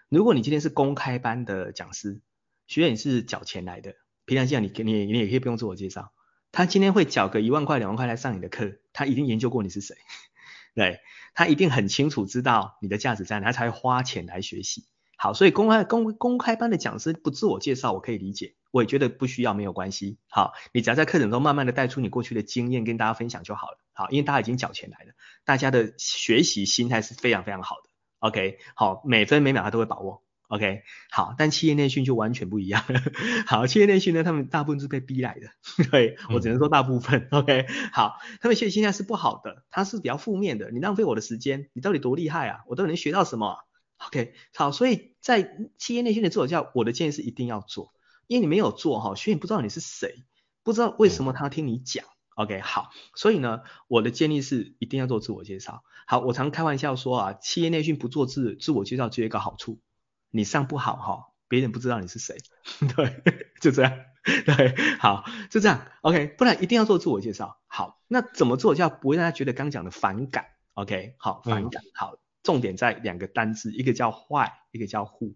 如果你今天是公开班的讲师，学员是缴钱来的，平常讲你你你也可以不用自我介绍，他今天会缴个一万块两万块来上你的课，他一定研究过你是谁，<laughs> 对，他一定很清楚知道你的价值在哪，他才会花钱来学习。好，所以公开公公开班的讲师不自我介绍，我可以理解，我也觉得不需要，没有关系。好，你只要在课程中慢慢的带出你过去的经验，跟大家分享就好了。好，因为大家已经缴钱来了，大家的学习心态是非常非常好的。OK，好，每分每秒他都会把握。OK，好，但企业内训就完全不一样了。<laughs> 好，企业内训呢，他们大部分是被逼来的。<laughs> 对，我只能说大部分。嗯、<laughs> OK，好，他们学习心态是不好的，他是比较负面的。你浪费我的时间，你到底多厉害啊？我到底能学到什么？OK，好，所以在企业内训的自我介绍，我的建议是一定要做，因为你没有做哈，学员不知道你是谁，不知道为什么他要听你讲。OK，好，所以呢，我的建议是一定要做自我介绍。好，我常开玩笑说啊，企业内训不做自自我介绍，只有一个好处，你上不好哈，别人不知道你是谁。<laughs> 对，就这样。对，好，就这样。OK，不然一定要做自我介绍。好，那怎么做叫不会让他觉得刚讲的反感？OK，好，反感，好。重点在两个单字，一个叫坏一个叫 who。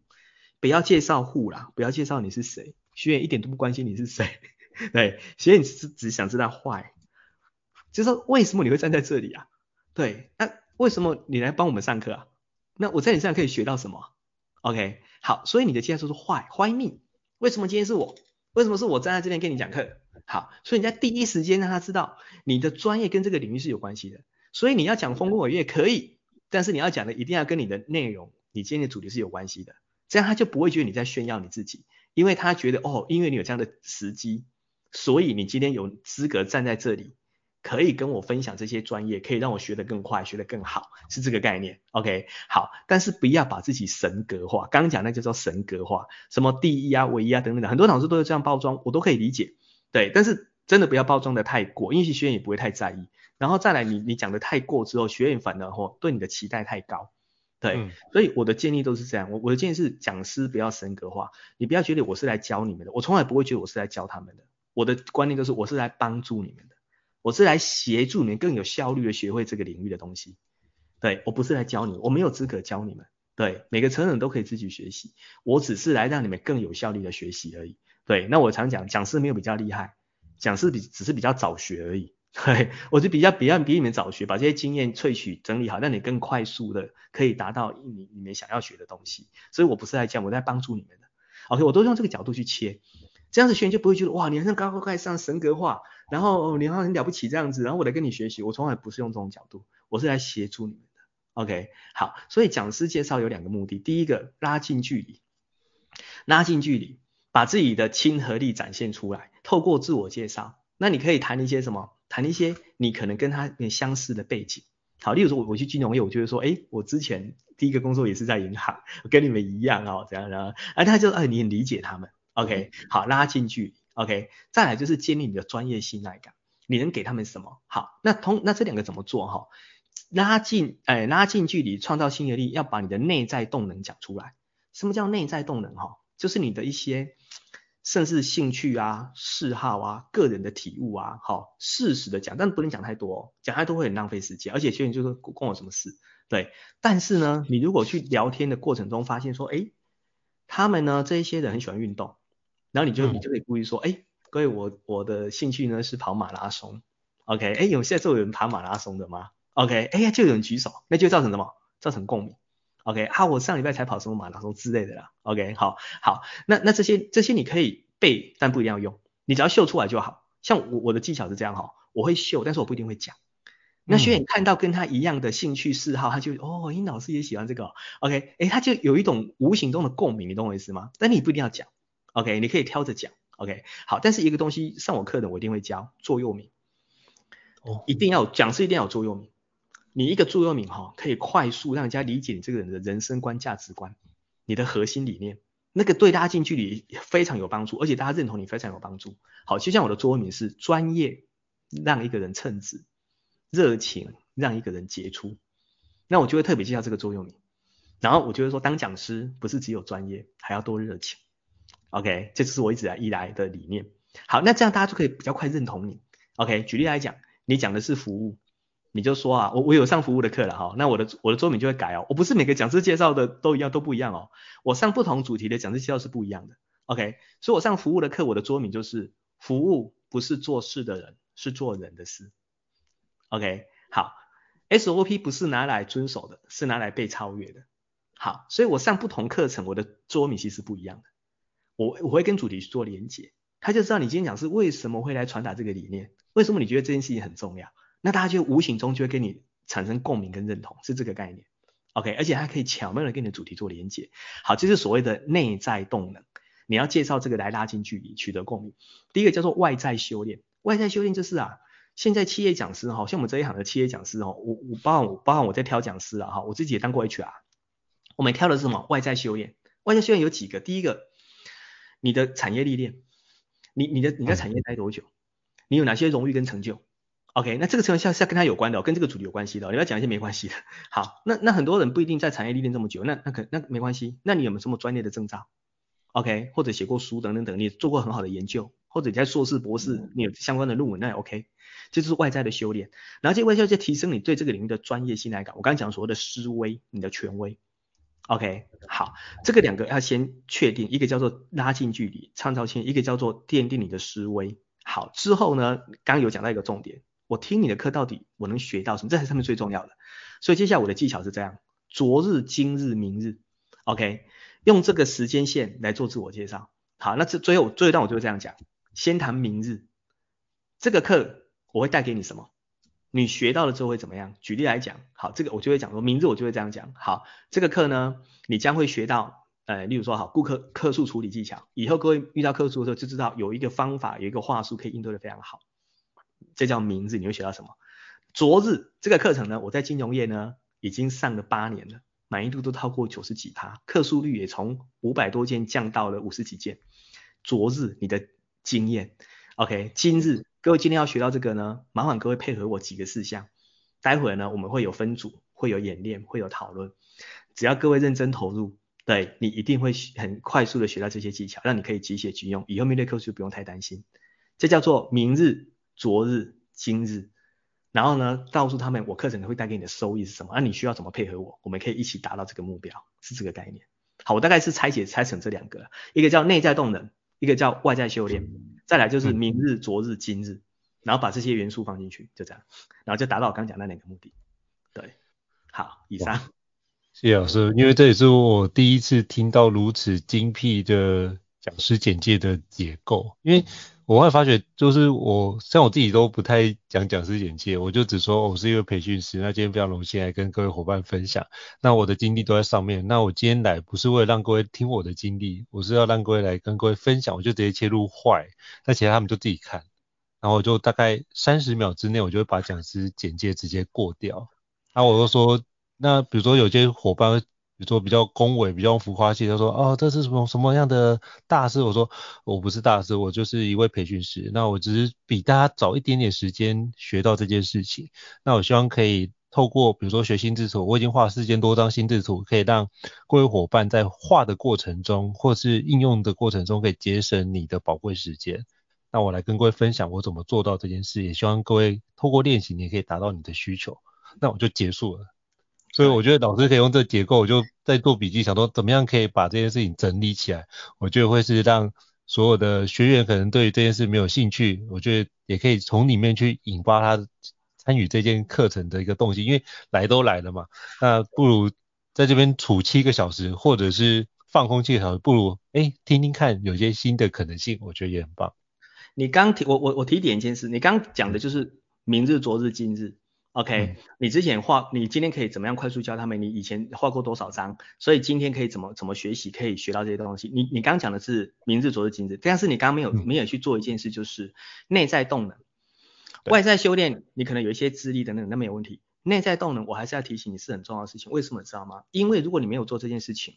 不要介绍 who 啦，不要介绍你是谁，学员一点都不关心你是谁。<laughs> 对，学员只只想知道坏就是说为什么你会站在这里啊？对，那为什么你来帮我们上课啊？那我在你身上可以学到什么？OK，好，所以你的介绍是 why，why me？为什么今天是我？为什么是我站在这边跟你讲课？好，所以你在第一时间让他知道你的专业跟这个领域是有关系的。所以你要讲丰功伟业可以。但是你要讲的一定要跟你的内容，你今天的主题是有关系的，这样他就不会觉得你在炫耀你自己，因为他觉得哦，因为你有这样的时机，所以你今天有资格站在这里，可以跟我分享这些专业，可以让我学得更快，学得更好，是这个概念。OK，好，但是不要把自己神格化，刚刚讲那就叫神格化，什么第一啊、唯一啊等等的，很多老师都是这样包装，我都可以理解，对，但是真的不要包装的太过，因为学员也不会太在意。然后再来你，你你讲的太过之后，学员反而吼对你的期待太高，对，嗯、所以我的建议都是这样，我我的建议是讲师不要神格化，你不要觉得我是来教你们的，我从来不会觉得我是来教他们的，我的观念就是我是来帮助你们的，我是来协助你们更有效率的学会这个领域的东西，对，我不是来教你们，我没有资格教你们，对，每个成人都可以自己学习，我只是来让你们更有效率的学习而已，对，那我常讲讲师没有比较厉害，讲师比只是比较早学而已。对，我就比较比较比你们早学，把这些经验萃取整理好，让你更快速的可以达到你你们想要学的东西。所以我不是来讲，我在帮助你们的。OK，我都用这个角度去切，这样子学员就不会觉得哇，你好像高高在上神格化，然后你好像很了不起这样子，然后我来跟你学习。我从来不是用这种角度，我是来协助你们的。OK，好，所以讲师介绍有两个目的，第一个拉近距离，拉近距离，把自己的亲和力展现出来，透过自我介绍，那你可以谈一些什么？谈一些你可能跟他相似的背景，好，例如说我我去金融业，我就会说，哎，我之前第一个工作也是在银行，跟你们一样哦，这样的，哎他就哎，你很理解他们，OK，好，拉近距离，OK，再来就是建立你的专业信赖感，你能给他们什么？好，那通那这两个怎么做哈？拉近哎，拉近距离，创造吸引力，要把你的内在动能讲出来，什么叫内在动能哈？就是你的一些甚至兴趣啊、嗜好啊、个人的体悟啊，好，适时的讲，但不能讲太多哦，讲太多会很浪费时间，而且学员就说关我什么事？对，但是呢，你如果去聊天的过程中发现说，哎，他们呢这一些人很喜欢运动，然后你就你就可以故意说，哎，各位我我的兴趣呢是跑马拉松，OK，哎，有现在就有人跑马拉松的吗？OK，哎呀就有人举手，那就造成什么？造成共鸣。OK，好，我上礼拜才跑什么马拉松之类的啦。OK，好，好，那那这些这些你可以背，但不一定要用，你只要秀出来就好。像我我的技巧是这样哈，我会秀，但是我不一定会讲。那学员看到跟他一样的兴趣嗜好，他就哦，殷老师也喜欢这个。OK，诶，他就有一种无形中的共鸣，你懂我意思吗？但你不一定要讲。OK，你可以挑着讲。OK，好，但是一个东西上我课的我一定会教座右铭。哦，一定要讲是一定要有座右铭。你一个座右铭哈，可以快速让人家理解你这个人的人生观、价值观，你的核心理念，那个对大家近距离非常有帮助，而且大家认同你非常有帮助。好，就像我的座右铭是专业让一个人称职，热情让一个人杰出。那我就会特别介绍这个座右铭。然后我就会说当讲师不是只有专业，还要多热情。OK，这就是我一直以来的理念。好，那这样大家就可以比较快认同你。OK，举例来讲，你讲的是服务。你就说啊，我我有上服务的课了哈，那我的我的桌名就会改哦，我不是每个讲师介绍的都一样都不一样哦，我上不同主题的讲师介绍是不一样的，OK，所以我上服务的课，我的桌名就是服务不是做事的人，是做人的事，OK，好，SOP 不是拿来遵守的，是拿来被超越的，好，所以我上不同课程，我的桌名其实不一样的，我我会跟主题去做连结，他就知道你今天讲师为什么会来传达这个理念，为什么你觉得这件事情很重要。那大家就无形中就会跟你产生共鸣跟认同，是这个概念，OK，而且它可以巧妙的跟你的主题做连接。好，这是所谓的内在动能。你要介绍这个来拉近距离，取得共鸣。第一个叫做外在修炼，外在修炼就是啊，现在企业讲师哈，像我们这一行的企业讲师哦，我我包含我包含我在挑讲师啊哈，我自己也当过 HR，我们挑的是什么？外在修炼。外在修炼有几个？第一个，你的产业历练，你你的你在产业待多久？你有哪些荣誉跟成就？OK，那这个成分是要跟他有关的哦，跟这个主题有关系的哦。你要讲一些没关系的。好，那那很多人不一定在产业历练这么久，那那可那没关系。那你有没有什么专业的证照？OK，或者写过书等等等，你做过很好的研究，或者你在硕士、博士，你有相关的论文，那也 OK。这就是外在的修炼，然后这外在就提升你对这个领域的专业信赖感。我刚刚讲所谓的思维，你的权威。OK，好，这个两个要先确定，一个叫做拉近距离、创造性，一个叫做奠定你的思维。好，之后呢，刚刚有讲到一个重点。我听你的课到底我能学到什么？这才是上面最重要的。所以接下来我的技巧是这样：昨日、今日、明日，OK，用这个时间线来做自我介绍。好，那这最后最后一段我就会这样讲：先谈明日，这个课我会带给你什么？你学到了之后会怎么样？举例来讲，好，这个我就会讲说，明日我就会这样讲。好，这个课呢，你将会学到，呃，例如说，好，顾客客诉处理技巧，以后各位遇到客诉的时候就知道有一个方法，有一个话术可以应对的非常好。这叫明日，你会学到什么？昨日这个课程呢，我在金融业呢已经上了八年了，满意度都超过九十几趴，客诉率也从五百多件降到了五十几件。昨日你的经验，OK，今日各位今天要学到这个呢，麻烦各位配合我几个事项。待会儿呢我们会有分组，会有演练，会有讨论。只要各位认真投入，对你一定会很快速的学到这些技巧，让你可以即写即用，以后面对客户就不用太担心。这叫做明日。昨日、今日，然后呢，告诉他们我课程会带给你的收益是什么，那、啊、你需要怎么配合我，我们可以一起达到这个目标，是这个概念。好，我大概是拆解拆成这两个，一个叫内在动能，一个叫外在修炼，再来就是明日、昨日、今日，然后把这些元素放进去，就这样，然后就达到我刚讲那两个目的。对，好，以上。谢谢老师，因为这也是我第一次听到如此精辟的讲师简介的结构，因为。我会发觉，就是我像我自己都不太讲讲师简介，我就只说我是一个培训师。那今天非常荣幸来跟各位伙伴分享，那我的经历都在上面。那我今天来不是为了让各位听我的经历，我是要让各位来跟各位分享，我就直接切入坏，那其他他们就自己看。然后我就大概三十秒之内，我就会把讲师简介直接过掉。然后我就说，那比如说有些伙伴。比如说比较恭维、比较浮夸气，他说：“哦，这是什么什么样的大师？”我说：“我不是大师，我就是一位培训师。那我只是比大家早一点点时间学到这件事情。那我希望可以透过比如说学心智图，我已经画四千多张心智图，可以让各位伙伴在画的过程中，或是应用的过程中，可以节省你的宝贵时间。那我来跟各位分享我怎么做到这件事，也希望各位透过练习，你也可以达到你的需求。那我就结束了。所以我觉得老师可以用这个结构，我就在做笔记，想说怎么样可以把这件事情整理起来。我觉得会是让所有的学员可能对这件事没有兴趣，我觉得也可以从里面去引发他参与这件课程的一个动机，因为来都来了嘛，那不如在这边处七个小时，或者是放空七个小时，不如哎听听看有些新的可能性，我觉得也很棒。你刚提我我我提点一件事，你刚讲的就是明日、昨日、今日。OK，、嗯、你之前画，你今天可以怎么样快速教他们？你以前画过多少张？所以今天可以怎么怎么学习，可以学到这些东西？你你刚刚讲的是明日、昨日、今日，但是你刚刚没有、嗯、没有去做一件事，就是内在动能，外在修炼，你可能有一些资历等等，那没有问题。内在动能，我还是要提醒你是很重要的事情。为什么知道吗？因为如果你没有做这件事情，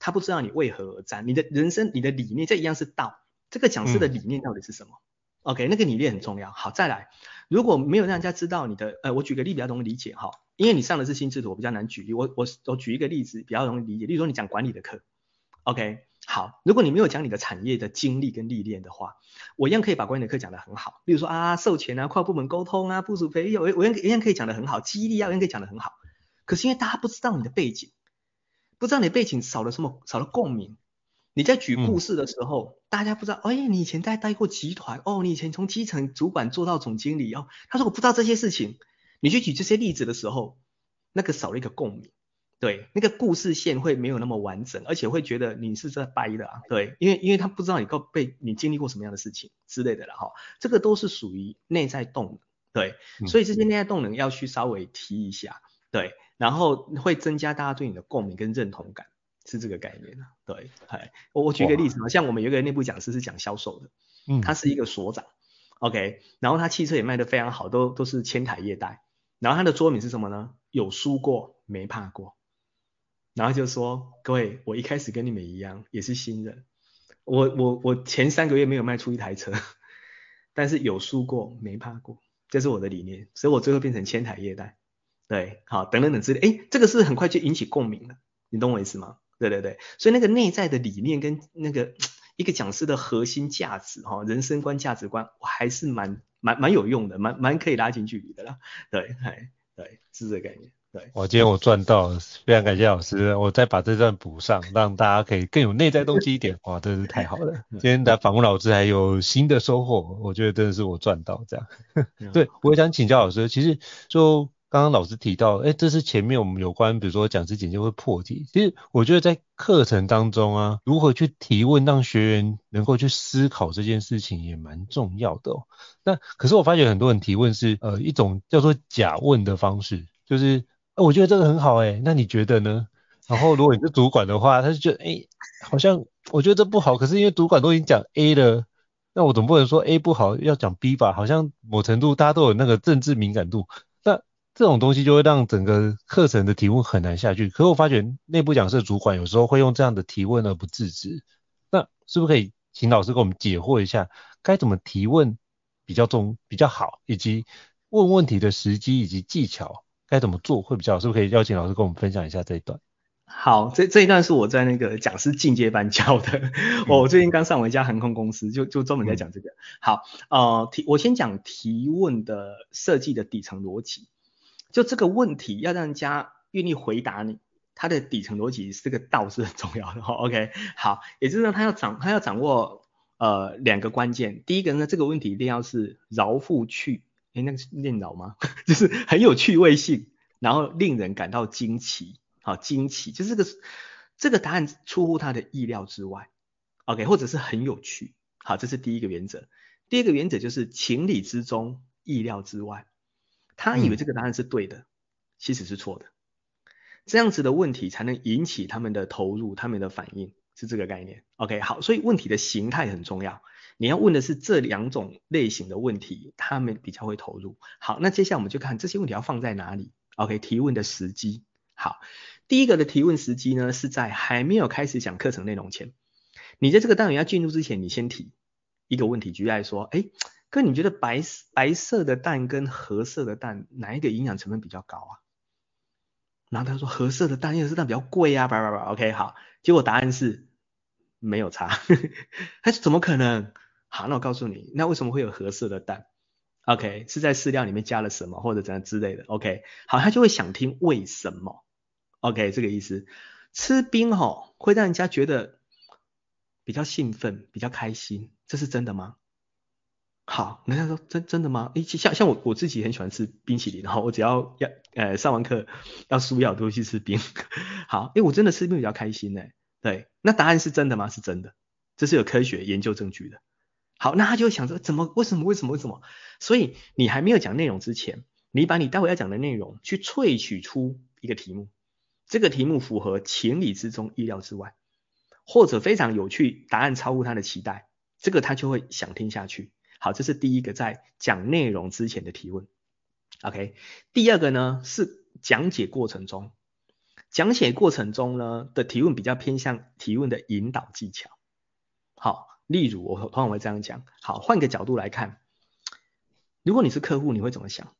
他不知道你为何而战，你的人生、你的理念，这一样是道。这个讲师的理念到底是什么？嗯 OK，那个理念很重要。好，再来，如果没有让人家知道你的，呃，我举个例比较容易理解哈，因为你上的是心智图，我比较难举例。我我我举一个例子比较容易理解，例如说你讲管理的课，OK，好，如果你没有讲你的产业的经历跟历练的话，我一样可以把管理的课讲得很好。例如说啊，授权啊，跨部门沟通啊，部署培育，我我一样一样可以讲得很好，激励啊，我一样可以讲得很好。可是因为大家不知道你的背景，不知道你的背景少了什么，少了共鸣。你在举故事的时候，嗯、大家不知道，哎，你以前在待过集团，哦，你以前从基层主管做到总经理哦。他说我不知道这些事情，你去举这些例子的时候，那个少了一个共鸣，对，那个故事线会没有那么完整，而且会觉得你是在掰的啊，对，因为因为他不知道你够被你经历过什么样的事情之类的了哈，这个都是属于内在动能，对，所以这些内在动能要去稍微提一下，对，然后会增加大家对你的共鸣跟认同感。是这个概念啊，对，哎，我我举个例子嘛，像我们有一个内部讲师是讲销售的，嗯，他是一个所长，OK，然后他汽车也卖得非常好，都都是千台业代，然后他的桌名是什么呢？有输过没怕过，然后就说各位，我一开始跟你们一样，也是新人，我我我前三个月没有卖出一台车，但是有输过没怕过，这是我的理念，所以我最后变成千台业代，对，好，等等等之类，哎，这个是很快就引起共鸣了，你懂我意思吗？对对对，所以那个内在的理念跟那个一个讲师的核心价值哈，人生观价值观，我还是蛮蛮蛮有用的，蛮蛮可以拉近距离的啦。对，哎，对，是这个概念。对，我今天我赚到了，非常感谢老师，我再把这段补上，让大家可以更有内在动机一点。哇，真是太好了！<laughs> 今天的访问老师还有新的收获，我觉得真的是我赚到这样。<laughs> 对，我也想请教老师，其实就。刚刚老师提到，哎，这是前面我们有关，比如说讲师简介会破题。其实我觉得在课程当中啊，如何去提问，让学员能够去思考这件事情也蛮重要的哦。那可是我发觉很多人提问是呃一种叫做假问的方式，就是，我觉得这个很好哎，那你觉得呢？然后如果你是主管的话，他就觉得，哎，好像我觉得这不好，可是因为主管都已经讲 A 了，那我总不能说 A 不好要讲 B 吧？好像某程度大家都有那个政治敏感度。这种东西就会让整个课程的提问很难下去。可是我发觉内部讲师主管有时候会用这样的提问而不自知。那是不是可以请老师给我们解惑一下，该怎么提问比较重比较好，以及问问题的时机以及技巧该怎么做会比较好？是不是可以邀请老师跟我们分享一下这一段？好，这这一段是我在那个讲师进阶班教的。我最近刚上完一家航空公司，就就专门在讲这个。好，呃，提我先讲提问的设计的底层逻辑。就这个问题要让人家愿意回答你，它的底层逻辑是这个道是很重要的。<laughs> OK，好，也就是说他要掌他要掌握呃两个关键，第一个呢，这个问题一定要是饶富趣，诶，那个是念饶吗？<laughs> 就是很有趣味性，然后令人感到惊奇，好惊奇，就是这个这个答案出乎他的意料之外，OK，或者是很有趣，好，这是第一个原则。第二个原则就是情理之中，意料之外。他以为这个答案是对的，嗯、其实是错的。这样子的问题才能引起他们的投入，他们的反应是这个概念。OK，好，所以问题的形态很重要。你要问的是这两种类型的问题，他们比较会投入。好，那接下来我们就看这些问题要放在哪里。OK，提问的时机。好，第一个的提问时机呢，是在还没有开始讲课程内容前。你在这个单元要进入之前，你先提一个问题，举例来说，哎。哥，你觉得白白色的蛋跟褐色的蛋哪一个营养成分比较高啊？然后他说褐色的蛋，因为是蛋比较贵啊，叭叭叭。OK，好，结果答案是没有差。<laughs> 他说怎么可能？好，那我告诉你，那为什么会有褐色的蛋？OK，是在饲料里面加了什么或者怎样之类的？OK，好，他就会想听为什么？OK，这个意思，吃冰吼会让人家觉得比较兴奋，比较开心，这是真的吗？好，人家说真真的吗？诶，像像我我自己很喜欢吃冰淇淋，然后我只要要呃上完课要输药都去吃冰。<laughs> 好，诶，我真的吃冰比较开心呢。对，那答案是真的吗？是真的，这是有科学研究证据的。好，那他就想说，怎么为什么为什么为什么？所以你还没有讲内容之前，你把你待会要讲的内容去萃取出一个题目，这个题目符合情理之中、意料之外，或者非常有趣，答案超乎他的期待，这个他就会想听下去。好，这是第一个在讲内容之前的提问。OK，第二个呢是讲解过程中，讲解过程中呢的提问比较偏向提问的引导技巧。好，例如我通常会这样讲。好，换个角度来看，如果你是客户，你会怎么想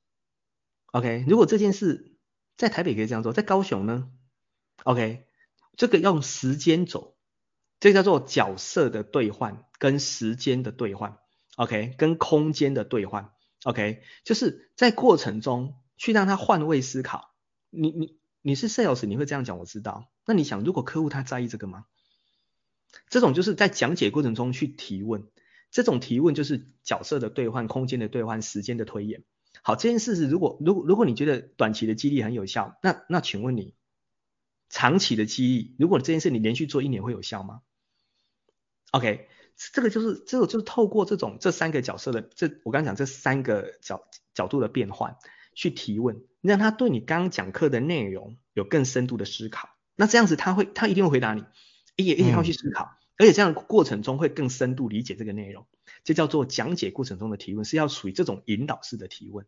？OK，如果这件事在台北可以这样做，在高雄呢？OK，这个用时间走，这叫做角色的兑换跟时间的兑换。OK，跟空间的兑换，OK，就是在过程中去让他换位思考。你你你是 sales，你会这样讲，我知道。那你想，如果客户他在意这个吗？这种就是在讲解过程中去提问，这种提问就是角色的兑换、空间的兑换、时间的推演。好，这件事是如果如果如果你觉得短期的激励很有效，那那请问你长期的激励，如果这件事你连续做一年会有效吗？OK。这个就是这个就是透过这种这三个角色的这我刚刚讲这三个角角度的变换去提问，让他对你刚刚讲课的内容有更深度的思考。那这样子他会他一定会回答你，也一定要去思考，而且这样的过程中会更深度理解这个内容。这叫做讲解过程中的提问，是要属于这种引导式的提问。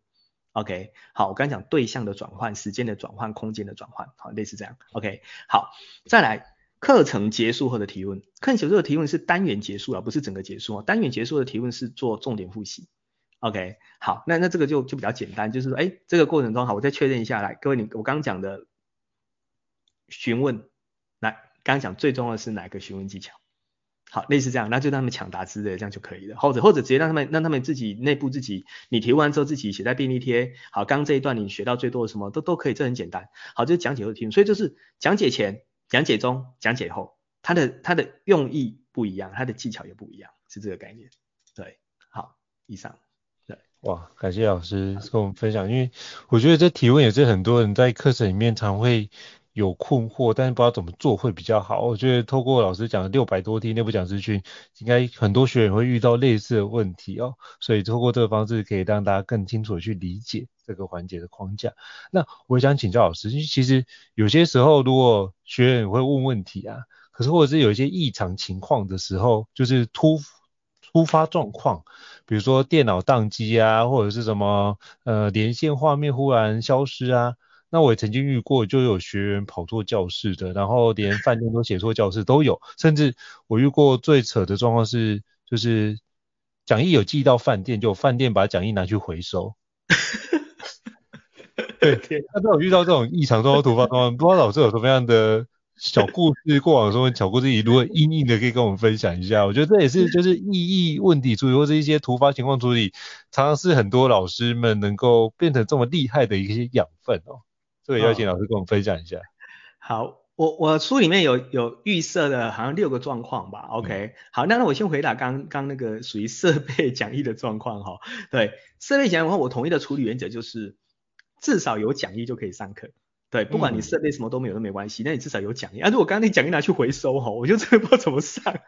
OK，好，我刚刚讲对象的转换、时间的转换、空间的转换，好，类似这样。OK，好，再来。课程结束后的提问，课程结束的提问是单元结束啊，不是整个结束啊。单元结束的提问是做重点复习。OK，好，那那这个就就比较简单，就是说，哎，这个过程中好，我再确认一下来，各位你我刚刚讲的询问，来，刚刚讲最重要的是哪个询问技巧？好，类似这样，那就让他们抢答之类的，这样就可以了。或者或者直接让他们让他们自己内部自己，你提问完之后自己写在便利贴。好，刚刚这一段你学到最多的什么都都可以，这很简单。好，就是讲解后的提问，所以就是讲解前。讲解中、讲解后，它的它的用意不一样，它的技巧也不一样，是这个概念。对，好，以上。对，哇，感谢老师跟我们分享，因为我觉得这提问也是很多人在课程里面常会有困惑，但是不知道怎么做会比较好。我觉得透过老师讲的六百多天内部讲师训，应该很多学员会遇到类似的问题哦，所以透过这个方式可以让大家更清楚的去理解。这个环节的框架，那我想请教老师，其实有些时候如果学员会问问题啊，可是或者是有一些异常情况的时候，就是突突发状况，比如说电脑宕机啊，或者是什么呃连线画面忽然消失啊，那我也曾经遇过，就有学员跑错教室的，然后连饭店都写错教室都有，甚至我遇过最扯的状况是，就是讲义有寄到饭店，就饭店把讲义拿去回收。<laughs> 对，那都有遇到这种异常状况、突发状况，不知道老师有什么样的小故事，过往中的小故事，如果因应的可以跟我们分享一下。我觉得这也是就是意义问题处理，或者一些突发情况处理，常常是很多老师们能够变成这么厉害的一些养分哦。所以邀请老师跟我们分享一下。好，我我书里面有有预设的，好像六个状况吧。OK，好，那那我先回答刚刚那个属于设备 <laughs> 讲义的状况哈。对，设备讲义的话，我统一的处理原则就是。至少有讲义就可以上课，对，不管你设备什么都没有都没关系，那你至少有讲义啊。如果刚刚那讲义拿去回收哈，我就真的不知道怎么上。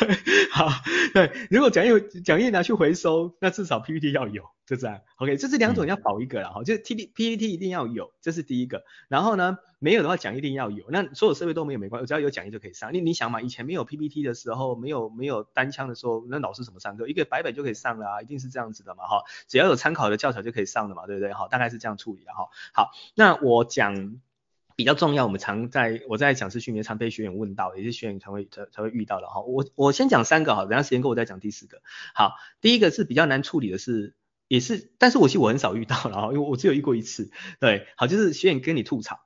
对，<laughs> 好，对，如果讲义讲义拿去回收，那至少 PPT 要有，就这样。OK，这是两种要保一个了哈，就 T P PPT 一定要有，这是第一个。然后呢，没有的话讲义一定要有，那所有设备都没有没关系，只要有讲义就可以上。你你想嘛，以前没有 PPT 的时候，没有没有单枪的时候，那老师怎么上课？一个白板就可以上了啊，一定是这样子的嘛哈。只要有参考的教材就可以上的嘛，对不对？好，大概是这样处理的哈。好，那我讲比较重要，我们常在我在讲师训练常被学员问到，也是学员才会才才会遇到的哈。我我先讲三个哈，等下时间够我再讲第四个。好，第一个是比较难处理的是，也是，但是我其实我很少遇到了哈，因为我只有遇过一次。对，好，就是学员跟你吐槽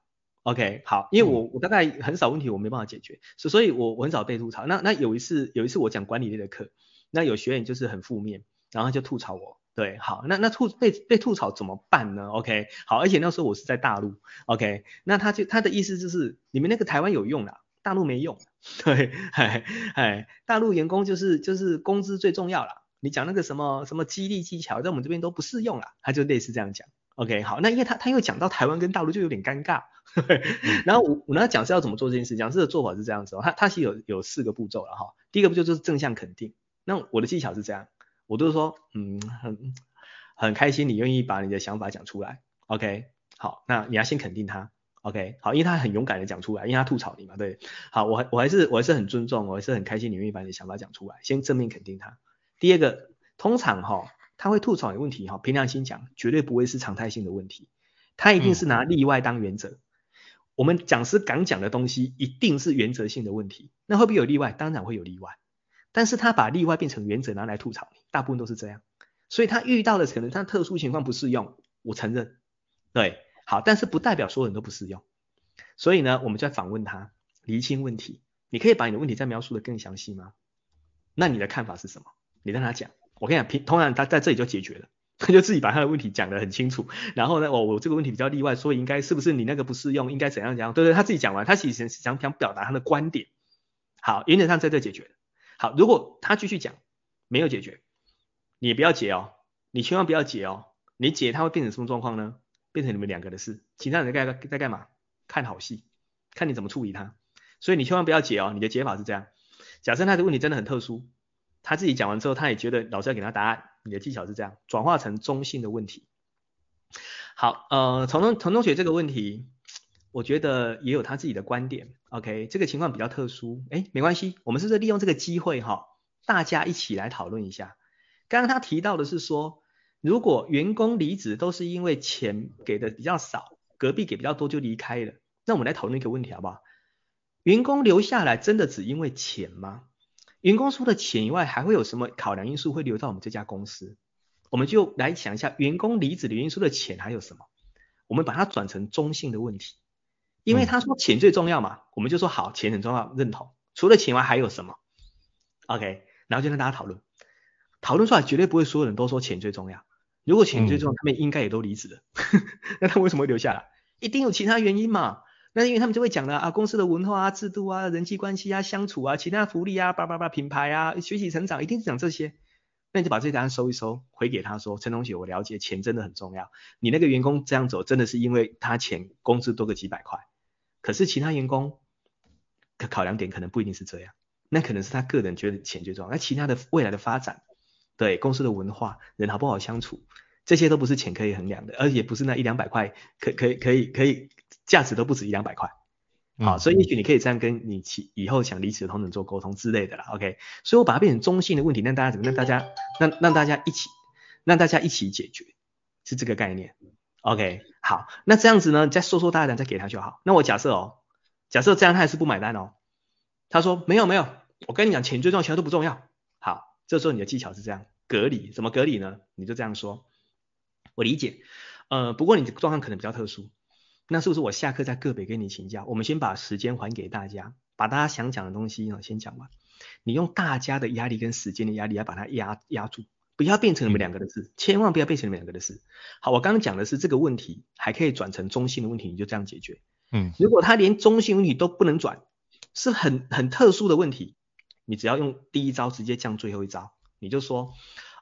，OK，好，因为我我大概很少问题我没办法解决，所所以我我很少被吐槽。那那有一次有一次我讲管理类的课，那有学员就是很负面，然后就吐槽我。对，好，那那吐被被吐槽怎么办呢？OK，好，而且那时候我是在大陆，OK，那他就他的意思就是你们那个台湾有用啦，大陆没用，<laughs> 对，哎哎，大陆员工就是就是工资最重要啦，你讲那个什么什么激励技巧在我们这边都不适用啦，他就类似这样讲，OK，好，那因为他他又讲到台湾跟大陆就有点尴尬，<laughs> 然后我我那讲师要怎么做这件事，讲师的做法是这样子，他他其实有有四个步骤了哈，第一个步骤就是正向肯定，那我的技巧是这样。我都是说，嗯，很很开心，你愿意把你的想法讲出来，OK，好，那你要先肯定他，OK，好，因为他很勇敢的讲出来，因为他吐槽你嘛，对，好，我我还是我还是很尊重，我还是很开心，你愿意把你的想法讲出来，先正面肯定他。第二个，通常哈，他会吐槽你问题哈，凭良心讲，绝对不会是常态性的问题，他一定是拿例外当原则。嗯、我们讲师敢讲的东西，一定是原则性的问题，那会不会有例外？当然会有例外。但是他把例外变成原则拿来吐槽你，大部分都是这样，所以他遇到的可能他特殊情况不适用，我承认，对，好，但是不代表所有人都不适用，所以呢，我们就要访问他，厘清问题，你可以把你的问题再描述得更详细吗？那你的看法是什么？你让他讲，我跟你讲，平通常他在这里就解决了，<laughs> 他就自己把他的问题讲得很清楚，然后呢，我我这个问题比较例外，所以应该是不是你那个不适用，应该怎样怎样？对对，他自己讲完，他其实想想表达他的观点，好，原则上在这解决。好，如果他继续讲没有解决，你也不要解哦，你千万不要解哦，你解他会变成什么状况呢？变成你们两个的事，其他人在干在干嘛？看好戏，看你怎么处理他。所以你千万不要解哦，你的解法是这样：假设他的问题真的很特殊，他自己讲完之后，他也觉得老师要给他答案，你的技巧是这样，转化成中性的问题。好，呃，从中从中学这个问题。我觉得也有他自己的观点，OK，这个情况比较特殊，哎，没关系，我们是不是利用这个机会哈，大家一起来讨论一下。刚刚他提到的是说，如果员工离职都是因为钱给的比较少，隔壁给比较多就离开了，那我们来讨论一个问题好不好？员工留下来真的只因为钱吗？员工除了钱以外，还会有什么考量因素会留到我们这家公司？我们就来想一下，员工离职的原因除了钱还有什么？我们把它转成中性的问题。因为他说钱最重要嘛，我们就说好，钱很重要，认同。除了钱外还有什么？OK，然后就跟大家讨论，讨论出来绝对不会所有人都说钱最重要。如果钱最重要，他们应该也都离职了。<laughs> 那他为什么会留下来？一定有其他原因嘛？那因为他们就会讲了啊，公司的文化啊、制度啊、人际关系啊、相处啊、其他福利啊、叭叭叭品牌啊、学习成长，一定是讲这些。那你就把这些答案收一收，回给他说，陈同学，我了解钱真的很重要。你那个员工这样走，真的是因为他钱工资多个几百块。可是其他员工的考量点可能不一定是这样，那可能是他个人觉得钱最重要，那其他的未来的发展，对公司的文化，人好不好相处，这些都不是钱可以衡量的，而也不是那一两百块可可以可以可以价值都不止一两百块，好，所以也许你可以这样跟你其以后想离职的同仁做沟通之类的啦，OK，所以我把它变成中性的问题，让大家怎么让大家让让大家一起让大家一起解决，是这个概念。OK，好，那这样子呢，再说说大家再给他就好。那我假设哦，假设这样他还是不买单哦。他说没有没有，我跟你讲，钱最重要，其他都不重要。好，这时候你的技巧是这样，隔离，怎么隔离呢？你就这样说，我理解，呃，不过你的状况可能比较特殊，那是不是我下课再个别跟你请教？我们先把时间还给大家，把大家想讲的东西呢先讲完，你用大家的压力跟时间的压力来把它压压住。不要变成你们两个的事，千万不要变成你们两个的事。好，我刚刚讲的是这个问题还可以转成中性的问题，你就这样解决。嗯，如果他连中性问题都不能转，是很很特殊的问题，你只要用第一招直接降最后一招，你就说，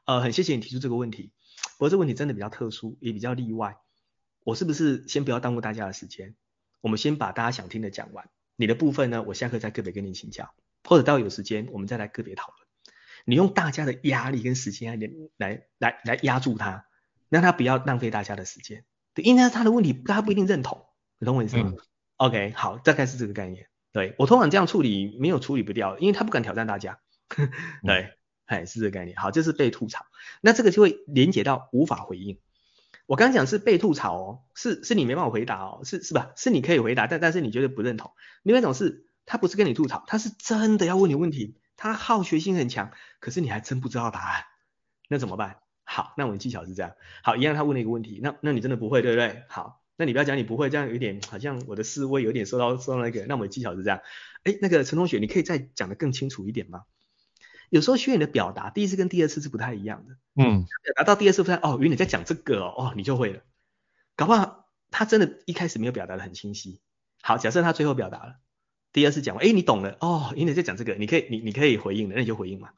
呃，很谢谢你提出这个问题，不过这个问题真的比较特殊，也比较例外，我是不是先不要耽误大家的时间，我们先把大家想听的讲完，你的部分呢，我下课再个别跟你请教，或者到有时间我们再来个别讨论。你用大家的压力跟时间来来来来压住他，让他不要浪费大家的时间。对，因为他的问题他不一定认同，你懂我意思吗？嗯，OK，好，大概是这个概念。对，我通常这样处理没有处理不掉，因为他不敢挑战大家。<laughs> 对，哎，是这个概念。好，这是被吐槽，那这个就会连接到无法回应。我刚刚讲是被吐槽哦，是是你没办法回答哦，是是吧？是你可以回答，但但是你觉得不认同。另外一种是他不是跟你吐槽，他是真的要问你问题，他好学性很强，可是你还真不知道答案，那怎么办？好，那我们技巧是这样。好，一样他问了一个问题，那那你真的不会对不对？好，那你不要讲你不会，这样有点好像我的思维有点受到受到那个。那我们技巧是这样。哎，那个陈同学，你可以再讲得更清楚一点吗？有时候学员的表达第一次跟第二次是不太一样的。嗯，表达到第二次不太哦，原来你在讲这个哦，哦，你就会了。搞不好他真的一开始没有表达的很清晰。好，假设他最后表达了，第二次讲完，哎，你懂了哦，原来在讲这个，你可以你你可以回应的，那你就回应嘛。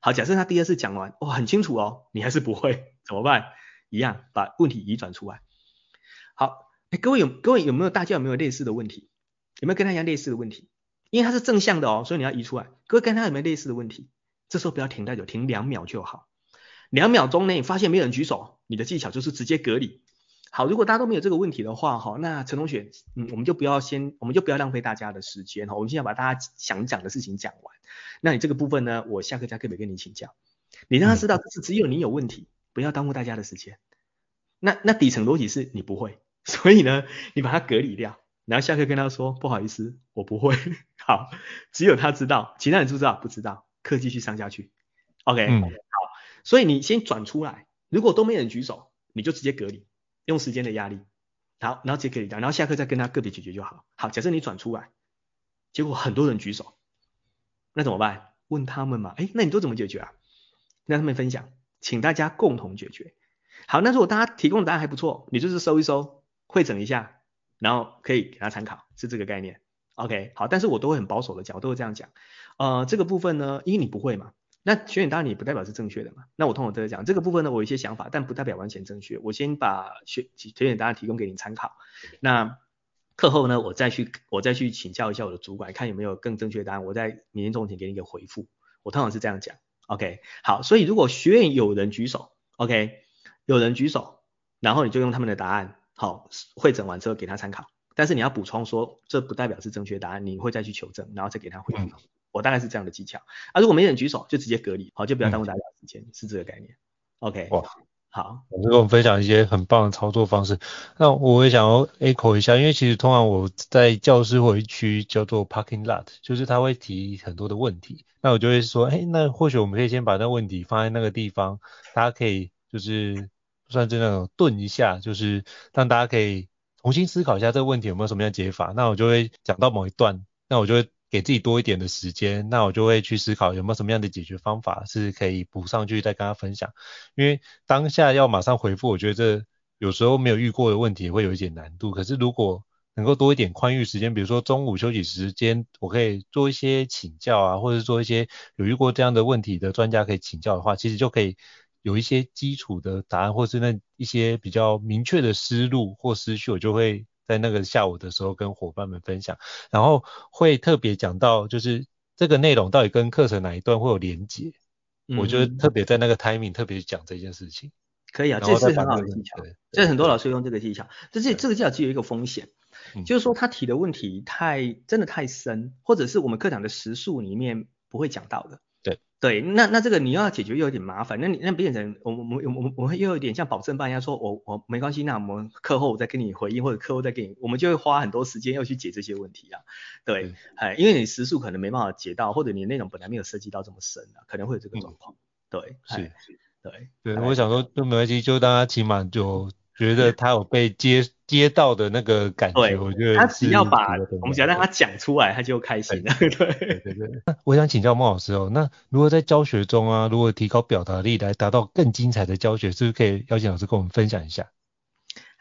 好，假设他第二次讲完，哇、哦，很清楚哦，你还是不会，<laughs> 怎么办？一样把问题移转出来。好，哎，各位有各位有没有大家有没有类似的问题？有没有跟他一样类似的问题？因为他是正向的哦，所以你要移出来。各位跟他有没有类似的问题？这时候不要停太久，停两秒就好。两秒钟内发现没有人举手，你的技巧就是直接隔离。好，如果大家都没有这个问题的话，哈，那陈同学，嗯，我们就不要先，我们就不要浪费大家的时间哈，我们先要把大家想讲的事情讲完。那你这个部分呢，我下课再特别跟你请教，你让他知道这是只有你有问题，不要耽误大家的时间。那那底层逻辑是你不会，<laughs> 所以呢，你把它隔离掉，然后下课跟他说不好意思，我不会。<laughs> 好，只有他知道，其他人知不知道？不知道，课继续上下去。OK，嗯，好，所以你先转出来，如果都没人举手，你就直接隔离。用时间的压力，好，然后直接可以讲，然后下课再跟他个别解决就好。好，假设你转出来，结果很多人举手，那怎么办？问他们嘛，哎，那你都怎么解决啊？让他们分享，请大家共同解决。好，那如果大家提供的答案还不错，你就是收一收，会整一下，然后可以给他参考，是这个概念。OK，好，但是我都会很保守的讲，我都会这样讲。呃，这个部分呢，因为你不会嘛。那学员答案你不代表是正确的嘛？那我通常都在讲这个部分呢，我有一些想法，但不代表完全正确。我先把学学员答案提供给你参考。那课后呢，我再去我再去请教一下我的主管，看有没有更正确的答案，我在明天中午前给你一个回复。我通常是这样讲。OK，好，所以如果学员有人举手，OK，有人举手，然后你就用他们的答案，好，会整完之后给他参考。但是你要补充说，这不代表是正确答案，你会再去求证，然后再给他回复。嗯我大概是这样的技巧啊，如果没人举手，就直接隔离，好，就不要耽误大家时间，嗯、是这个概念。OK，哇，好，我就跟我们分享一些很棒的操作方式。那我也想要 echo 一下，因为其实通常我在教室会区叫做 parking lot，就是他会提很多的问题，那我就会说，哎，那或许我们可以先把那问题放在那个地方，大家可以就是算是那种顿一下，就是让大家可以重新思考一下这个问题有没有什么样的解法。那我就会讲到某一段，那我就会。给自己多一点的时间，那我就会去思考有没有什么样的解决方法是可以补上去再跟他分享。因为当下要马上回复，我觉得有时候没有遇过的问题会有一点难度。可是如果能够多一点宽裕时间，比如说中午休息时间，我可以做一些请教啊，或者是做一些有遇过这样的问题的专家可以请教的话，其实就可以有一些基础的答案，或是那一些比较明确的思路或思绪，我就会。在那个下午的时候跟伙伴们分享，然后会特别讲到就是这个内容到底跟课程哪一段会有连结，嗯、我就特别在那个 timing 特别讲这件事情。可以啊，这是很好的技巧。这很多老师用这个技巧，但是这个技巧只有一个风险，就是说他提的问题太真的太深，或者是我们课堂的时数里面不会讲到的。对对，那那这个你要解决又有点麻烦，那你那变成我我我我我会又有点像保证办一样，说我我没关系，那我们课后再跟你回应，或者课后再给你，我们就会花很多时间要去解这些问题啊。对，哎、嗯，因为你时速可能没办法解到，或者你的内容本来没有涉及到这么深啊，可能会有这个状况。嗯、对，是，对，对，我想说就没关系，就大家起码就。觉得他有被接 <laughs> 接到的那个感觉，对我觉得他只要把我们只要让他讲出来，他就开心了。对对对对。<laughs> 那我想请教孟老师哦，那如果在教学中啊，如果提高表达力来达到更精彩的教学，是不是可以邀请老师跟我们分享一下？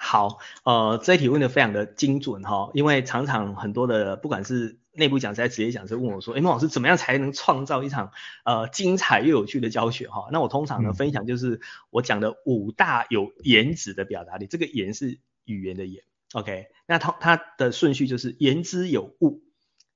好，呃，这一题问的非常的精准哈，因为常常很多的不管是内部讲师还是、职业讲师问我说，哎，孟老师怎么样才能创造一场呃精彩又有趣的教学哈？那我通常呢分享就是我讲的五大有颜值的表达力，这个颜是语言的颜，OK？那它它的顺序就是言之有物，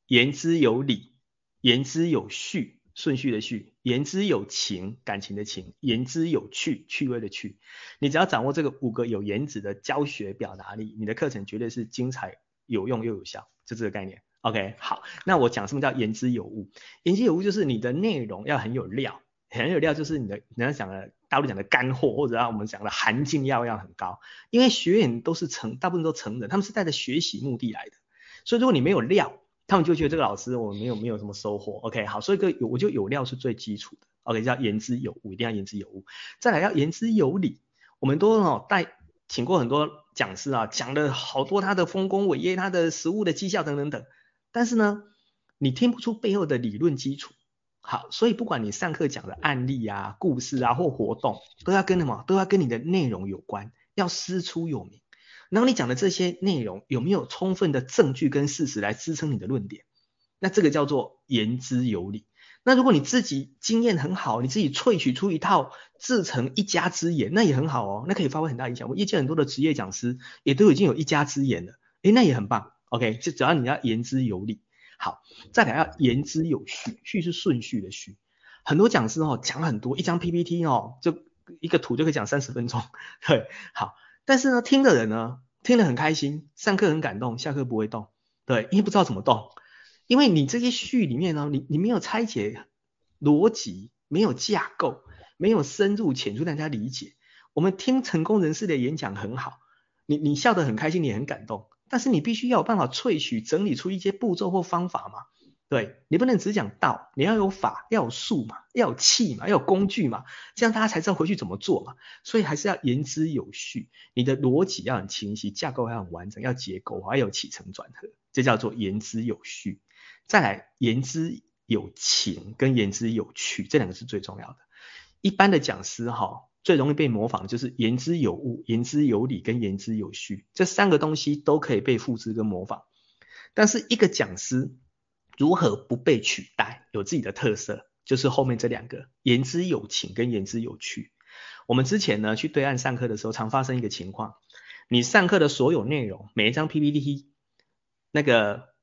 言之有理，言之有序。顺序的序，言之有情，感情的情，言之有趣，趣味的趣。你只要掌握这个五个有颜值的教学表达力，你的课程绝对是精彩、有用又有效，就这个概念。OK，好，那我讲什么叫言之有物？言之有物就是你的内容要很有料，很有料，就是你的人家讲的大陆讲的干货，或者让我们讲的含金量要很高。因为学员都是成，大部分都成人，他们是带着学习目的来的。所以如果你没有料，他们就觉得这个老师我没有没有什么收获。OK，好，所以个有我就有料是最基础的。OK，叫言之有物，一定要言之有物。再来要言之有理。我们都哦带请过很多讲师啊，讲了好多他的丰功伟业、他的实务的绩效等等等。但是呢，你听不出背后的理论基础。好，所以不管你上课讲的案例啊、故事啊或活动，都要跟什么？都要跟你的内容有关，要师出有名。然后你讲的这些内容有没有充分的证据跟事实来支撑你的论点？那这个叫做言之有理。那如果你自己经验很好，你自己萃取出一套自成一家之言，那也很好哦，那可以发挥很大影响。我业界很多的职业讲师也都已经有一家之言了，诶，那也很棒。OK，就只要你要言之有理，好，再来要言之有序，序是顺序的序。很多讲师哦讲很多，一张 PPT 哦就一个图就可以讲三十分钟，<laughs> 对，好，但是呢听的人呢听得很开心，上课很感动，下课不会动，对，因为不知道怎么动。因为你这些序里面呢，你你没有拆解逻辑，没有架构，没有深入浅出让大家理解。我们听成功人士的演讲很好，你你笑得很开心，你也很感动，但是你必须要有办法萃取整理出一些步骤或方法嘛。对，你不能只讲道，你要有法，要有术嘛，要有器嘛，要有工具嘛，这样大家才知道回去怎么做嘛。所以还是要言之有序，你的逻辑要很清晰，架构要很完整，要结构，还要有起承转合，这叫做言之有序。再来，言之有情跟言之有趣，这两个是最重要的。一般的讲师哈，最容易被模仿的就是言之有物、言之有理跟言之有序，这三个东西都可以被复制跟模仿。但是一个讲师如何不被取代，有自己的特色，就是后面这两个言之有情跟言之有趣。我们之前呢去对岸上课的时候，常发生一个情况，你上课的所有内容，每一张 PPT 那个。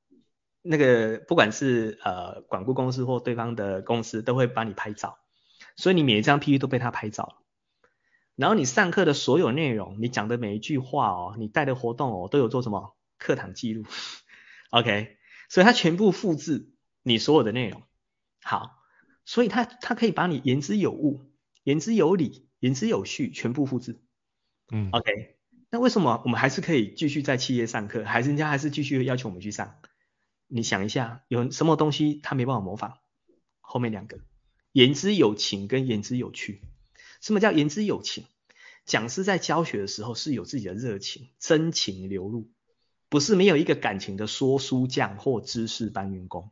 那个不管是呃管顾公司或对方的公司都会帮你拍照，所以你每一张 PPT 都被他拍照。然后你上课的所有内容，你讲的每一句话哦，你带的活动哦，都有做什么课堂记录，OK？所以它全部复制你所有的内容。好，所以它它可以把你言之有物、言之有理、言之有序全部复制。嗯，OK？那为什么我们还是可以继续在企业上课，还是人家还是继续要求我们去上？你想一下，有什么东西他没办法模仿？后面两个，言之有情跟言之有趣。什么叫言之有情？讲师在教学的时候是有自己的热情、真情流露，不是没有一个感情的说书匠或知识搬运工。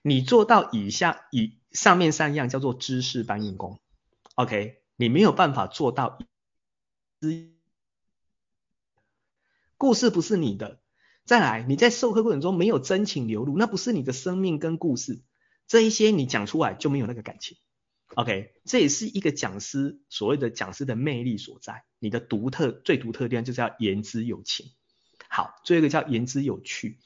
你做到以下以上面三样叫做知识搬运工，OK？你没有办法做到。故事不是你的。再来，你在授课过程中没有真情流露，那不是你的生命跟故事，这一些你讲出来就没有那个感情。OK，这也是一个讲师所谓的讲师的魅力所在，你的独特最独特的地方就是要言之有情。好，最后一个叫言之有趣。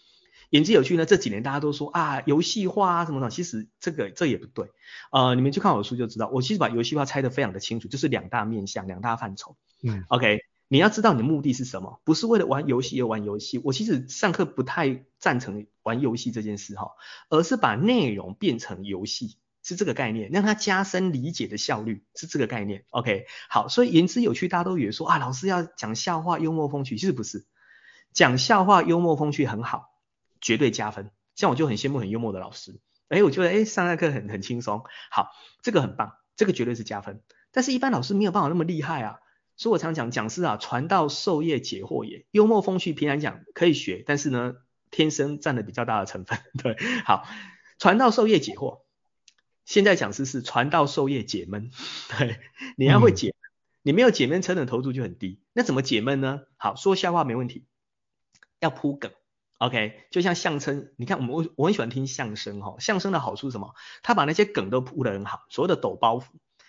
言之有趣呢，这几年大家都说啊，游戏化啊什么的，其实这个这也不对。呃，你们去看我的书就知道，我其实把游戏化拆得非常的清楚，就是两大面向，两大范畴。嗯，OK。你要知道你的目的是什么，不是为了玩游戏而玩游戏。我其实上课不太赞成玩游戏这件事哈，而是把内容变成游戏，是这个概念，让它加深理解的效率，是这个概念。OK，好，所以言之有趣，大家都以为说啊，老师要讲笑话，幽默风趣，其实不是，讲笑话，幽默风趣很好，绝对加分。像我就很羡慕很幽默的老师，哎，我觉得哎上那课很很轻松，好，这个很棒，这个绝对是加分。但是一般老师没有办法那么厉害啊。所以我常讲，讲师啊，传道授业解惑也。幽默风趣，平常讲可以学，但是呢，天生占了比较大的成分。<laughs> 对，好，传道授业解惑。现在讲师是传道授业解闷。对，你要会解，嗯、你没有解闷，成本投入就很低。那怎么解闷呢？好，说笑话没问题，要铺梗。OK，就像相声，你看我们我很喜欢听相声哈。相声的好处是什么？他把那些梗都铺得很好，所谓的抖包袱，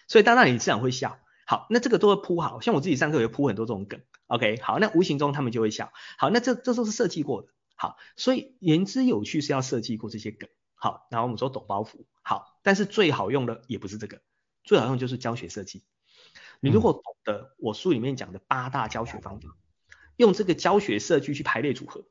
所以当然你自然会笑。好，那这个都会铺好，像我自己上课也铺很多这种梗，OK，好，那无形中他们就会笑，好，那这这都是设计过的，好，所以言之有趣是要设计过这些梗，好，然后我们说抖包袱，好，但是最好用的也不是这个，最好用就是教学设计，你如果懂得我书里面讲的八大教学方法，用这个教学设计去排列组合，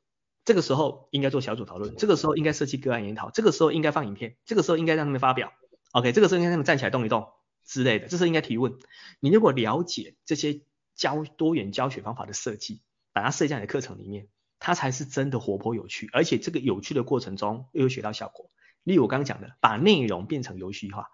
这个时候应该做小组讨论，这个时候应该设计个案研讨，这个时候应该放影片，这个时候应该让他们发表，OK，这个时候应该让他们站起来动一动。之类的，这是应该提问。你如果了解这些教多元教学方法的设计，把它设计在你的课程里面，它才是真的活泼有趣，而且这个有趣的过程中又有学到效果。例如我刚刚讲的，把内容变成游戏化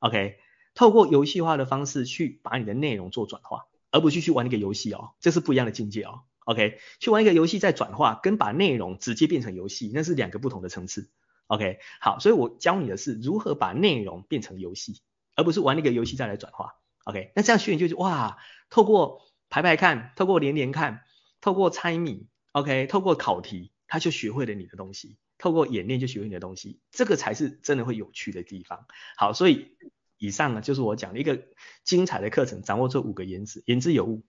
，OK，透过游戏化的方式去把你的内容做转化，而不是去玩一个游戏哦，这是不一样的境界哦，OK，去玩一个游戏再转化，跟把内容直接变成游戏，那是两个不同的层次，OK，好，所以我教你的是如何把内容变成游戏。而不是玩那个游戏再来转化，OK？那这样学员就是哇，透过排排看，透过连连看，透过猜谜，OK？透过考题，他就学会了你的东西，透过演练就学会你的东西，这个才是真的会有趣的地方。好，所以以上呢就是我讲的一个精彩的课程，掌握这五个言之，言之有物，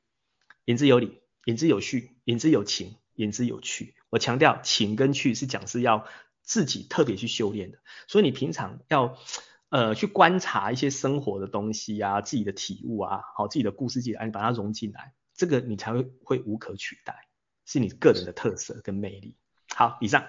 言之有理，言之有序，言之有情，言之有趣。我强调情跟趣是讲是要自己特别去修炼的，所以你平常要。呃，去观察一些生活的东西啊，自己的体悟啊，好，自己的故事记，啊，你把它融进来，这个你才会会无可取代，是你个人的特色跟魅力。好，以上。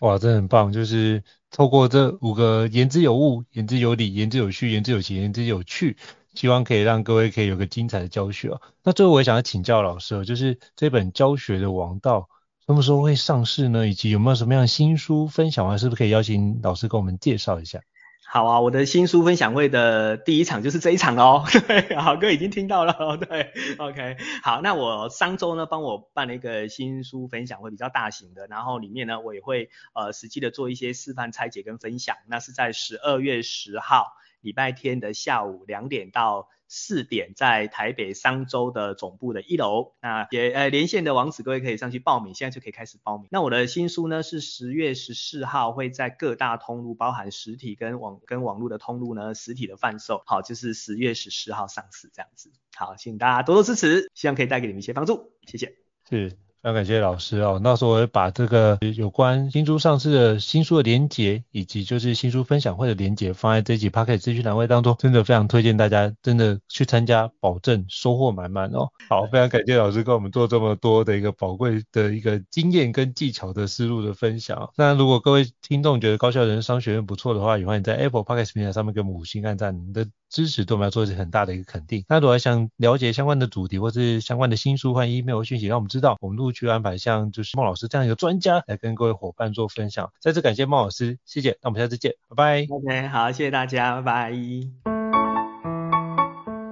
哇，真的很棒，就是透过这五个言之有物、言之有理、言之有序、言之有情、言之有趣，希望可以让各位可以有个精彩的教学哦。那最后我也想要请教老师哦，就是这本教学的王道什么时候会上市呢？以及有没有什么样的新书分享完，是不是可以邀请老师跟我们介绍一下？好啊，我的新书分享会的第一场就是这一场哦。<laughs> 对，好哥已经听到了哦。对，OK，好，那我上周呢帮我办了一个新书分享会，比较大型的，然后里面呢我也会呃实际的做一些示范拆解跟分享。那是在十二月十号礼拜天的下午两点到四点，在台北商周的总部的一楼。那也呃连线的网址各位可以上去报名，现在就可以开始报名。那我的新书呢是十月十四号会在各大通路，包含实体跟网跟网络的通路呢实体的贩售。好，就是十月十四号上市这样子。好，请大家多多支持，希望可以带给你们一些帮助，谢谢。是。非常感谢老师哦，到时候我会把这个有关新书上市的新书的连结，以及就是新书分享会的连结放在这一集 Podcast 资讯栏位当中，真的非常推荐大家真的去参加，保证收获满满哦。好，非常感谢老师跟我们做这么多的一个宝贵的一个经验跟技巧的思路的分享。那如果各位听众觉得高效人商学院不错的话，也欢迎在 Apple Podcast 平台上面给我们五星按赞，你的支持对我们来说是很大的一个肯定。那如果想了解相关的主题或是相关的新书或 email 讯息，让我们知道，我们陆续安排像就是孟老师这样一个专家来跟各位伙伴做分享。再次感谢孟老师，谢谢。那我们下次见，拜拜。OK，好，谢谢大家，拜拜。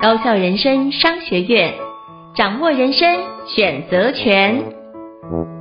高校人生商学院，掌握人生选择权。